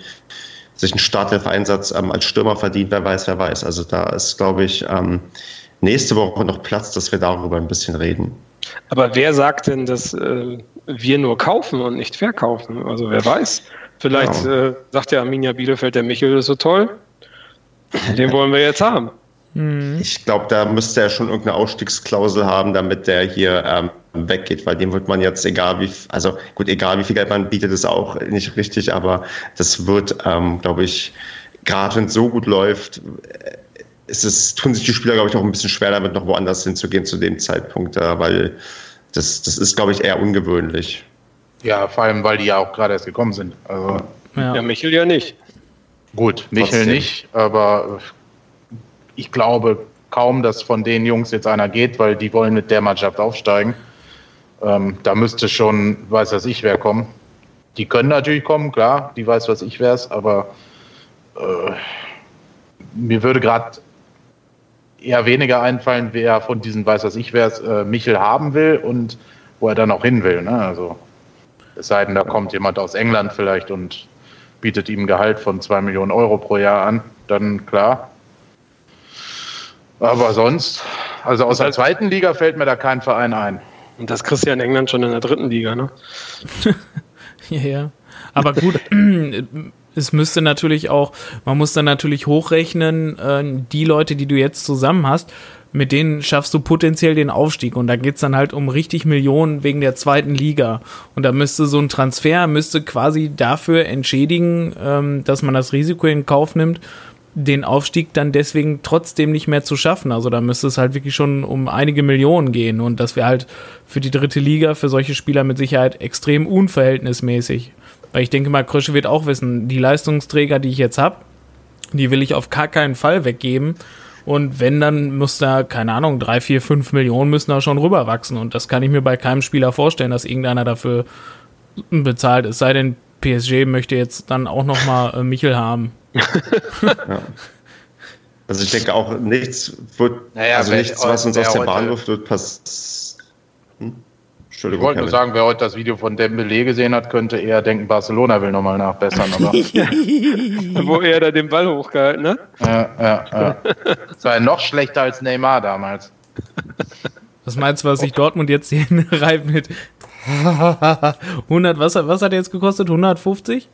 sich einen Startelf-Einsatz ähm, als Stürmer verdient, wer weiß, wer weiß. Also da ist, glaube ich, ähm, nächste Woche noch Platz, dass wir darüber ein bisschen reden. Aber wer sagt denn, dass äh, wir nur kaufen und nicht verkaufen? Also wer weiß. Vielleicht genau. äh, sagt ja Arminia Bielefeld, der Michel ist so toll. Den wollen wir jetzt haben. Mhm. Ich glaube, da müsste er schon irgendeine Ausstiegsklausel haben, damit der hier ähm, weggeht, weil dem wird man jetzt, egal wie, also gut, egal wie viel Geld man bietet, ist auch nicht richtig, aber das wird, ähm, glaube ich, gerade wenn es so gut läuft, äh, ist es, tun sich die Spieler, glaube ich, auch ein bisschen schwer damit, noch woanders hinzugehen zu dem Zeitpunkt, äh, weil das, das ist, glaube ich, eher ungewöhnlich. Ja, vor allem, weil die ja auch gerade erst gekommen sind. Also, ja. ja, Michel ja nicht. Gut, Michel Trotzdem. nicht, aber ich glaube kaum, dass von den Jungs jetzt einer geht, weil die wollen mit der Mannschaft aufsteigen. Ähm, da müsste schon, weiß was ich wer kommen. Die können natürlich kommen, klar, die weiß was ich wär's, aber äh, mir würde gerade eher weniger einfallen, wer von diesen weiß was ich wär's äh, Michel haben will und wo er dann auch hin will. Ne? Also es sei denn, da kommt jemand aus England vielleicht und bietet ihm ein Gehalt von zwei Millionen Euro pro Jahr an, dann klar. Aber sonst, also aus der zweiten Liga fällt mir da kein Verein ein. Und das kriegst du ja in England schon in der dritten Liga, ne? ja, ja. Aber gut, es müsste natürlich auch, man muss dann natürlich hochrechnen, äh, die Leute, die du jetzt zusammen hast, mit denen schaffst du potenziell den Aufstieg. Und da geht's dann halt um richtig Millionen wegen der zweiten Liga. Und da müsste so ein Transfer, müsste quasi dafür entschädigen, ähm, dass man das Risiko in Kauf nimmt, den Aufstieg dann deswegen trotzdem nicht mehr zu schaffen. Also da müsste es halt wirklich schon um einige Millionen gehen. Und das wäre halt für die dritte Liga, für solche Spieler mit Sicherheit extrem unverhältnismäßig. Weil ich denke mal, Krösche wird auch wissen, die Leistungsträger, die ich jetzt habe, die will ich auf gar keinen Fall weggeben. Und wenn, dann muss da, keine Ahnung, drei, vier, fünf Millionen müssen da schon rüberwachsen. Und das kann ich mir bei keinem Spieler vorstellen, dass irgendeiner dafür bezahlt. Es sei denn, PSG möchte jetzt dann auch nochmal äh, Michel haben. Ja. Also ich denke auch nichts wird, naja, also nichts, was uns aus der Bahn wirft, wird passieren. Hm? Entschuldigung. Ich wollte nur sagen, wer heute das Video von Dembele gesehen hat, könnte eher denken, Barcelona will nochmal nachbessern. Aber Wo er da den Ball hochgehalten hat. Ja, ja, ja. Das war ja noch schlechter als Neymar damals. Was meinst du, was sich Dortmund jetzt hier reibt mit 100, was, was hat er jetzt gekostet? 150?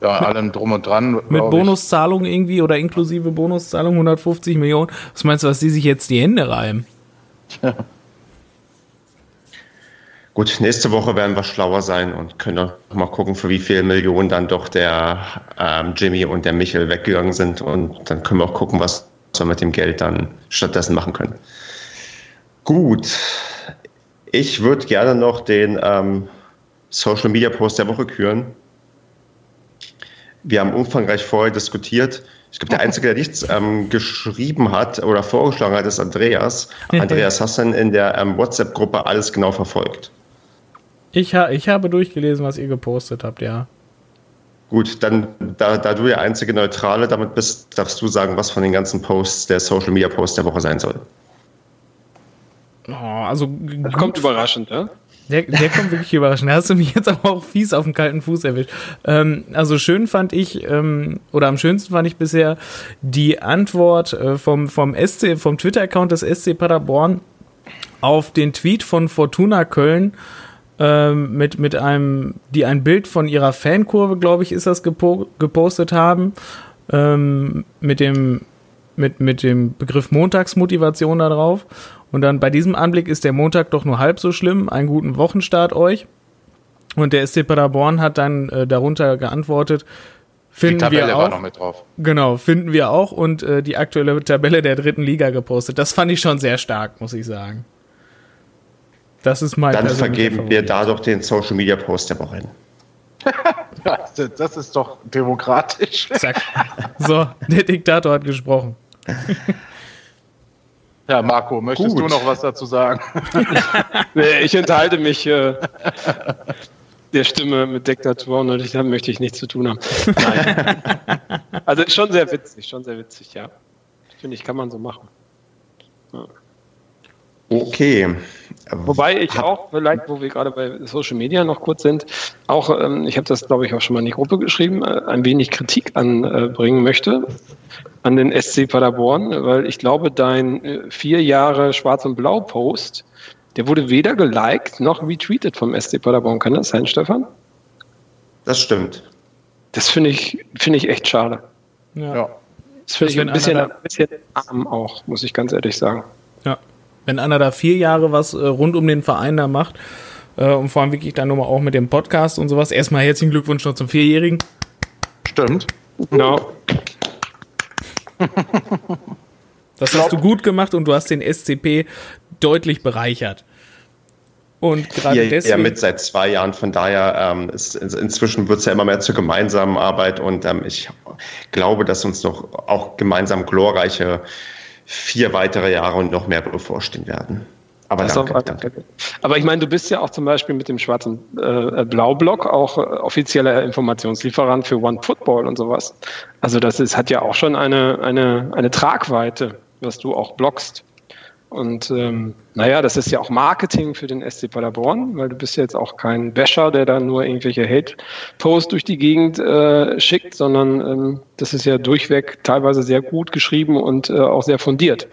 Ja, allem drum und dran. Mit Bonuszahlung irgendwie oder inklusive Bonuszahlung 150 Millionen. Was meinst du, was die sich jetzt die Hände reiben? Ja. Gut, nächste Woche werden wir schlauer sein und können mal gucken, für wie viele Millionen dann doch der ähm, Jimmy und der Michel weggegangen sind. Und dann können wir auch gucken, was wir mit dem Geld dann stattdessen machen können. Gut, ich würde gerne noch den ähm, Social Media Post der Woche küren. Wir haben umfangreich vorher diskutiert. Ich glaube, der Einzige, der nichts ähm, geschrieben hat oder vorgeschlagen hat, ist Andreas. Andreas, hast du denn in der ähm, WhatsApp-Gruppe alles genau verfolgt? Ich, ha ich habe durchgelesen, was ihr gepostet habt, ja. Gut, dann, da, da du der einzige Neutrale damit bist, darfst du sagen, was von den ganzen Posts der Social Media Posts der Woche sein soll. Oh, also das kommt überraschend, ja? Der, der kommt wirklich überraschend. Da hast du mich jetzt aber auch fies auf den kalten Fuß erwischt. Ähm, also schön fand ich, ähm, oder am schönsten fand ich bisher die Antwort äh, vom, vom vom Twitter-Account des SC Paderborn auf den Tweet von Fortuna Köln ähm, mit, mit einem, die ein Bild von ihrer Fankurve, glaube ich, ist das, gepo gepostet haben, ähm, mit dem, mit, mit dem Begriff Montagsmotivation da drauf. Und dann bei diesem Anblick ist der Montag doch nur halb so schlimm. Einen guten Wochenstart euch. Und der SC Paderborn hat dann äh, darunter geantwortet, finden die Tabelle wir auch. War noch mit drauf. Genau, finden wir auch und äh, die aktuelle Tabelle der dritten Liga gepostet. Das fand ich schon sehr stark, muss ich sagen. Das ist mein Dann vergeben wir da doch den Social Media Post der Woche hin. das ist doch demokratisch. Zack. So, der Diktator hat gesprochen. Ja, Marco, möchtest Gut. du noch was dazu sagen? nee, ich enthalte mich äh, der Stimme mit Diktatoren und ich, da möchte ich nichts zu tun haben. Nein. Also schon sehr witzig, schon sehr witzig, ja. Finde ich, kann man so machen. Ja. Okay. Wobei ich auch, vielleicht, wo wir gerade bei Social Media noch kurz sind, auch, ähm, ich habe das, glaube ich, auch schon mal in die Gruppe geschrieben, äh, ein wenig Kritik anbringen möchte an den SC Paderborn, weil ich glaube, dein äh, vier Jahre Schwarz- und Blau-Post, der wurde weder geliked noch retweetet vom SC Paderborn. Kann das sein, Stefan? Das stimmt. Das finde ich, finde ich echt schade. Ja. Das finde ich ein bisschen, ein bisschen arm auch, muss ich ganz ehrlich sagen. Ja wenn einer da vier Jahre was äh, rund um den Verein da macht äh, und vor allem wirklich dann nochmal auch mit dem Podcast und sowas. Erstmal herzlichen Glückwunsch noch zum Vierjährigen. Stimmt. Genau. Das hast du gut gemacht und du hast den SCP deutlich bereichert. Und gerade ja, deswegen. Ja, mit seit zwei Jahren. Von daher ähm, ist, inzwischen wird es ja immer mehr zur gemeinsamen Arbeit und ähm, ich glaube, dass uns noch auch gemeinsam glorreiche vier weitere Jahre und noch mehr bevorstehen werden. Aber, danke, auch, danke. Aber ich meine, du bist ja auch zum Beispiel mit dem schwarzen äh, Blaublock auch äh, offizieller Informationslieferant für One Football und sowas. Also das ist, hat ja auch schon eine, eine, eine Tragweite, was du auch blockst. Und ähm, naja, das ist ja auch Marketing für den SC Paderborn, weil du bist ja jetzt auch kein Basher, der da nur irgendwelche Hate-Posts durch die Gegend äh, schickt, sondern ähm, das ist ja durchweg teilweise sehr gut geschrieben und äh, auch sehr fundiert.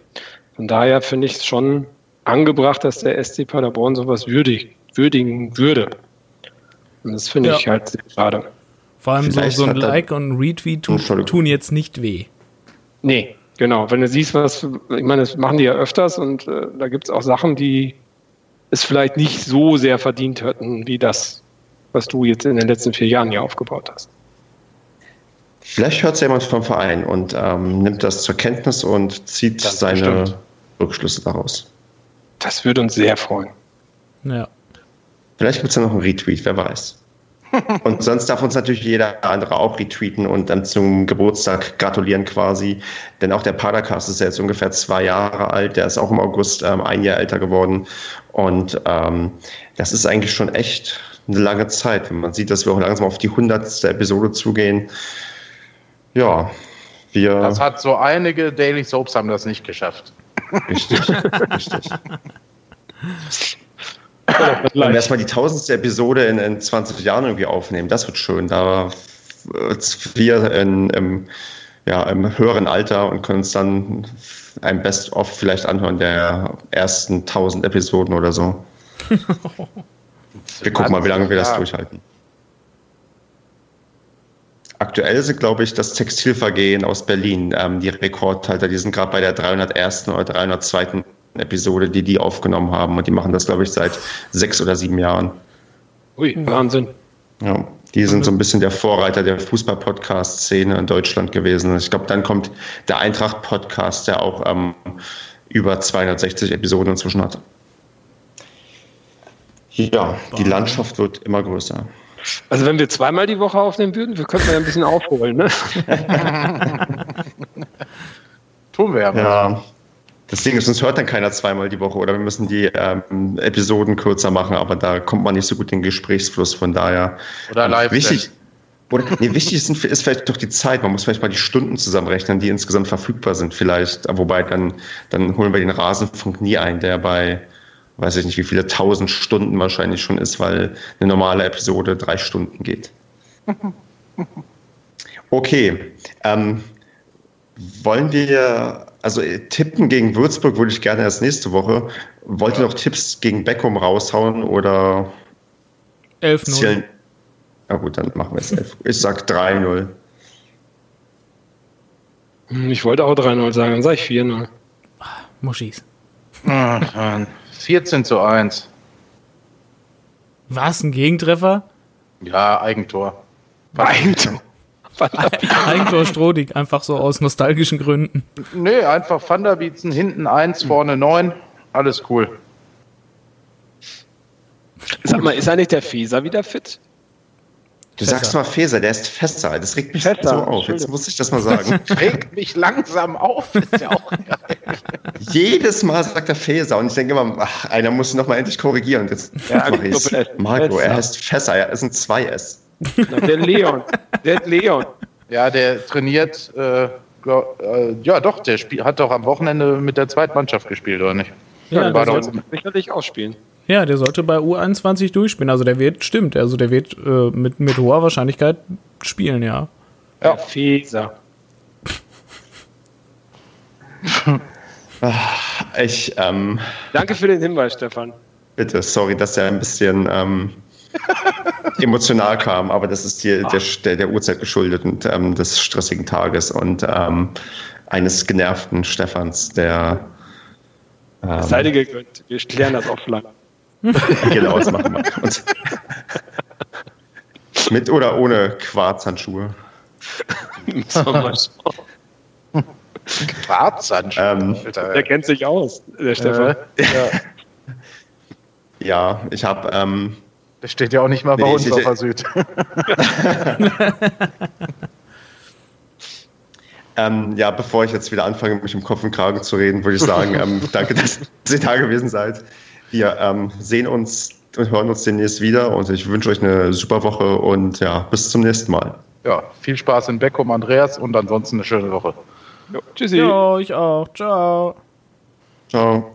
Von daher finde ich es schon angebracht, dass der SC Paderborn sowas würdig, würdigen würde. Und das finde ja. ich halt sehr schade. Vor allem so, so ein Like und ein Retweet tun, tun jetzt nicht weh. Nee, genau. Wenn du siehst, was, ich meine, das machen die ja öfters und äh, da gibt es auch Sachen, die es vielleicht nicht so sehr verdient hätten, wie das, was du jetzt in den letzten vier Jahren hier aufgebaut hast. Vielleicht hört es jemand vom Verein und ähm, nimmt das zur Kenntnis und zieht das seine bestimmt. Rückschlüsse daraus. Das würde uns sehr freuen. Ja. Vielleicht gibt es ja noch einen Retweet, wer weiß. Und sonst darf uns natürlich jeder andere auch retweeten und dann zum Geburtstag gratulieren quasi. Denn auch der Padercast ist jetzt ungefähr zwei Jahre alt. Der ist auch im August ähm, ein Jahr älter geworden. Und ähm, das ist eigentlich schon echt eine lange Zeit, wenn man sieht, dass wir auch langsam auf die hundertste Episode zugehen. Ja, wir. Das hat so einige Daily Soaps haben das nicht geschafft. Richtig, richtig. Wenn wir erstmal die tausendste Episode in, in 20 Jahren irgendwie aufnehmen, das wird schön. Da wir in, im, ja, im höheren Alter und können uns dann ein Best-of vielleicht anhören der ersten 1000 Episoden oder so. wir gucken mal, wie lange wir das durchhalten. Aktuell sind, glaube ich, das Textilvergehen aus Berlin ähm, die Rekordhalter. Die sind gerade bei der 301. oder 302. Episode, die die aufgenommen haben. Und die machen das, glaube ich, seit sechs oder sieben Jahren. Ui, Wahnsinn. Ja, die sind so ein bisschen der Vorreiter der Fußball-Podcast-Szene in Deutschland gewesen. Ich glaube, dann kommt der Eintracht-Podcast, der auch ähm, über 260 Episoden inzwischen hat. Ja, die Landschaft wird immer größer. Also wenn wir zweimal die Woche aufnehmen würden, wir könnten ja ein bisschen aufholen, ne? Tun wir ja. Mal. Ja, das Ding ist, uns hört dann keiner zweimal die Woche oder wir müssen die ähm, Episoden kürzer machen, aber da kommt man nicht so gut in den Gesprächsfluss, von daher. Oder live. Wichtig, oder, nee, wichtig ist, ist, vielleicht doch die Zeit. Man muss vielleicht mal die Stunden zusammenrechnen, die insgesamt verfügbar sind, vielleicht. Wobei dann, dann holen wir den Rasenfunk nie ein, der bei, weiß ich nicht, wie viele tausend Stunden wahrscheinlich schon ist, weil eine normale Episode drei Stunden geht. Okay. Ähm, wollen wir also äh, tippen gegen Würzburg würde ich gerne erst nächste Woche. Wollt ihr noch Tipps gegen Beckum raushauen oder 11-0? Ja gut, dann machen wir es 11. Ich sag 3-0. Hm, ich wollte auch 3-0 sagen, dann sage ich 4-0. Muschis. 14 zu 1. Was, ein Gegentreffer? Ja, Eigentor. Eigentor. Eigentor Strodig, einfach so aus nostalgischen Gründen. Nee, einfach Thunderbeatsen, hinten eins, vorne neun, alles cool. Sag mal, ist eigentlich der Feser wieder fit? Du Fässer. sagst mal Feser, der ist fester. Das regt mich Fässer, so auf. Jetzt muss ich das mal sagen. regt mich langsam auf. Ist ja auch geil. Jedes Mal sagt er Feser und ich denke immer, ach, einer muss noch mal endlich korrigieren. Jetzt ja, mach ich's. Marco, er heißt Fässer. Er ist ein 2S. Der Leon. Der Leon. Ja, der trainiert. Äh, äh, ja, doch, der Spiel, hat doch am Wochenende mit der Zweitmannschaft gespielt, oder nicht? Ja, der sollte sicherlich auch. Ja, der sollte bei U21 durchspielen. Also der wird, stimmt, also der wird äh, mit, mit hoher Wahrscheinlichkeit spielen, ja. Ja, Feser. ich, ähm, Danke für den Hinweis, Stefan. Bitte, sorry, dass der ein bisschen ähm, emotional kam, aber das ist hier der, der, der, Uhrzeit geschuldet und ähm, des stressigen Tages und ähm, eines genervten Stefans, der. Ähm, Seid ihr gegönnt. Wir klären das offline. genau, das machen wir. Und mit oder ohne Quarzhandschuhe? Quarzhandschuhe? Ähm, der kennt sich aus, der Stefan. Äh, ja. ja, ich habe ähm, das steht ja auch nicht mal bei nee, uns auf der Süd. ähm, ja, bevor ich jetzt wieder anfange, mich im Kopf und Kragen zu reden, würde ich sagen, ähm, danke, dass ihr da gewesen seid. Wir ähm, sehen uns und hören uns demnächst wieder und ich wünsche euch eine super Woche und ja, bis zum nächsten Mal. Ja, viel Spaß in Beckum, Andreas und ansonsten eine schöne Woche. Jo, tschüssi. Ja, ich auch. Ciao. Ciao.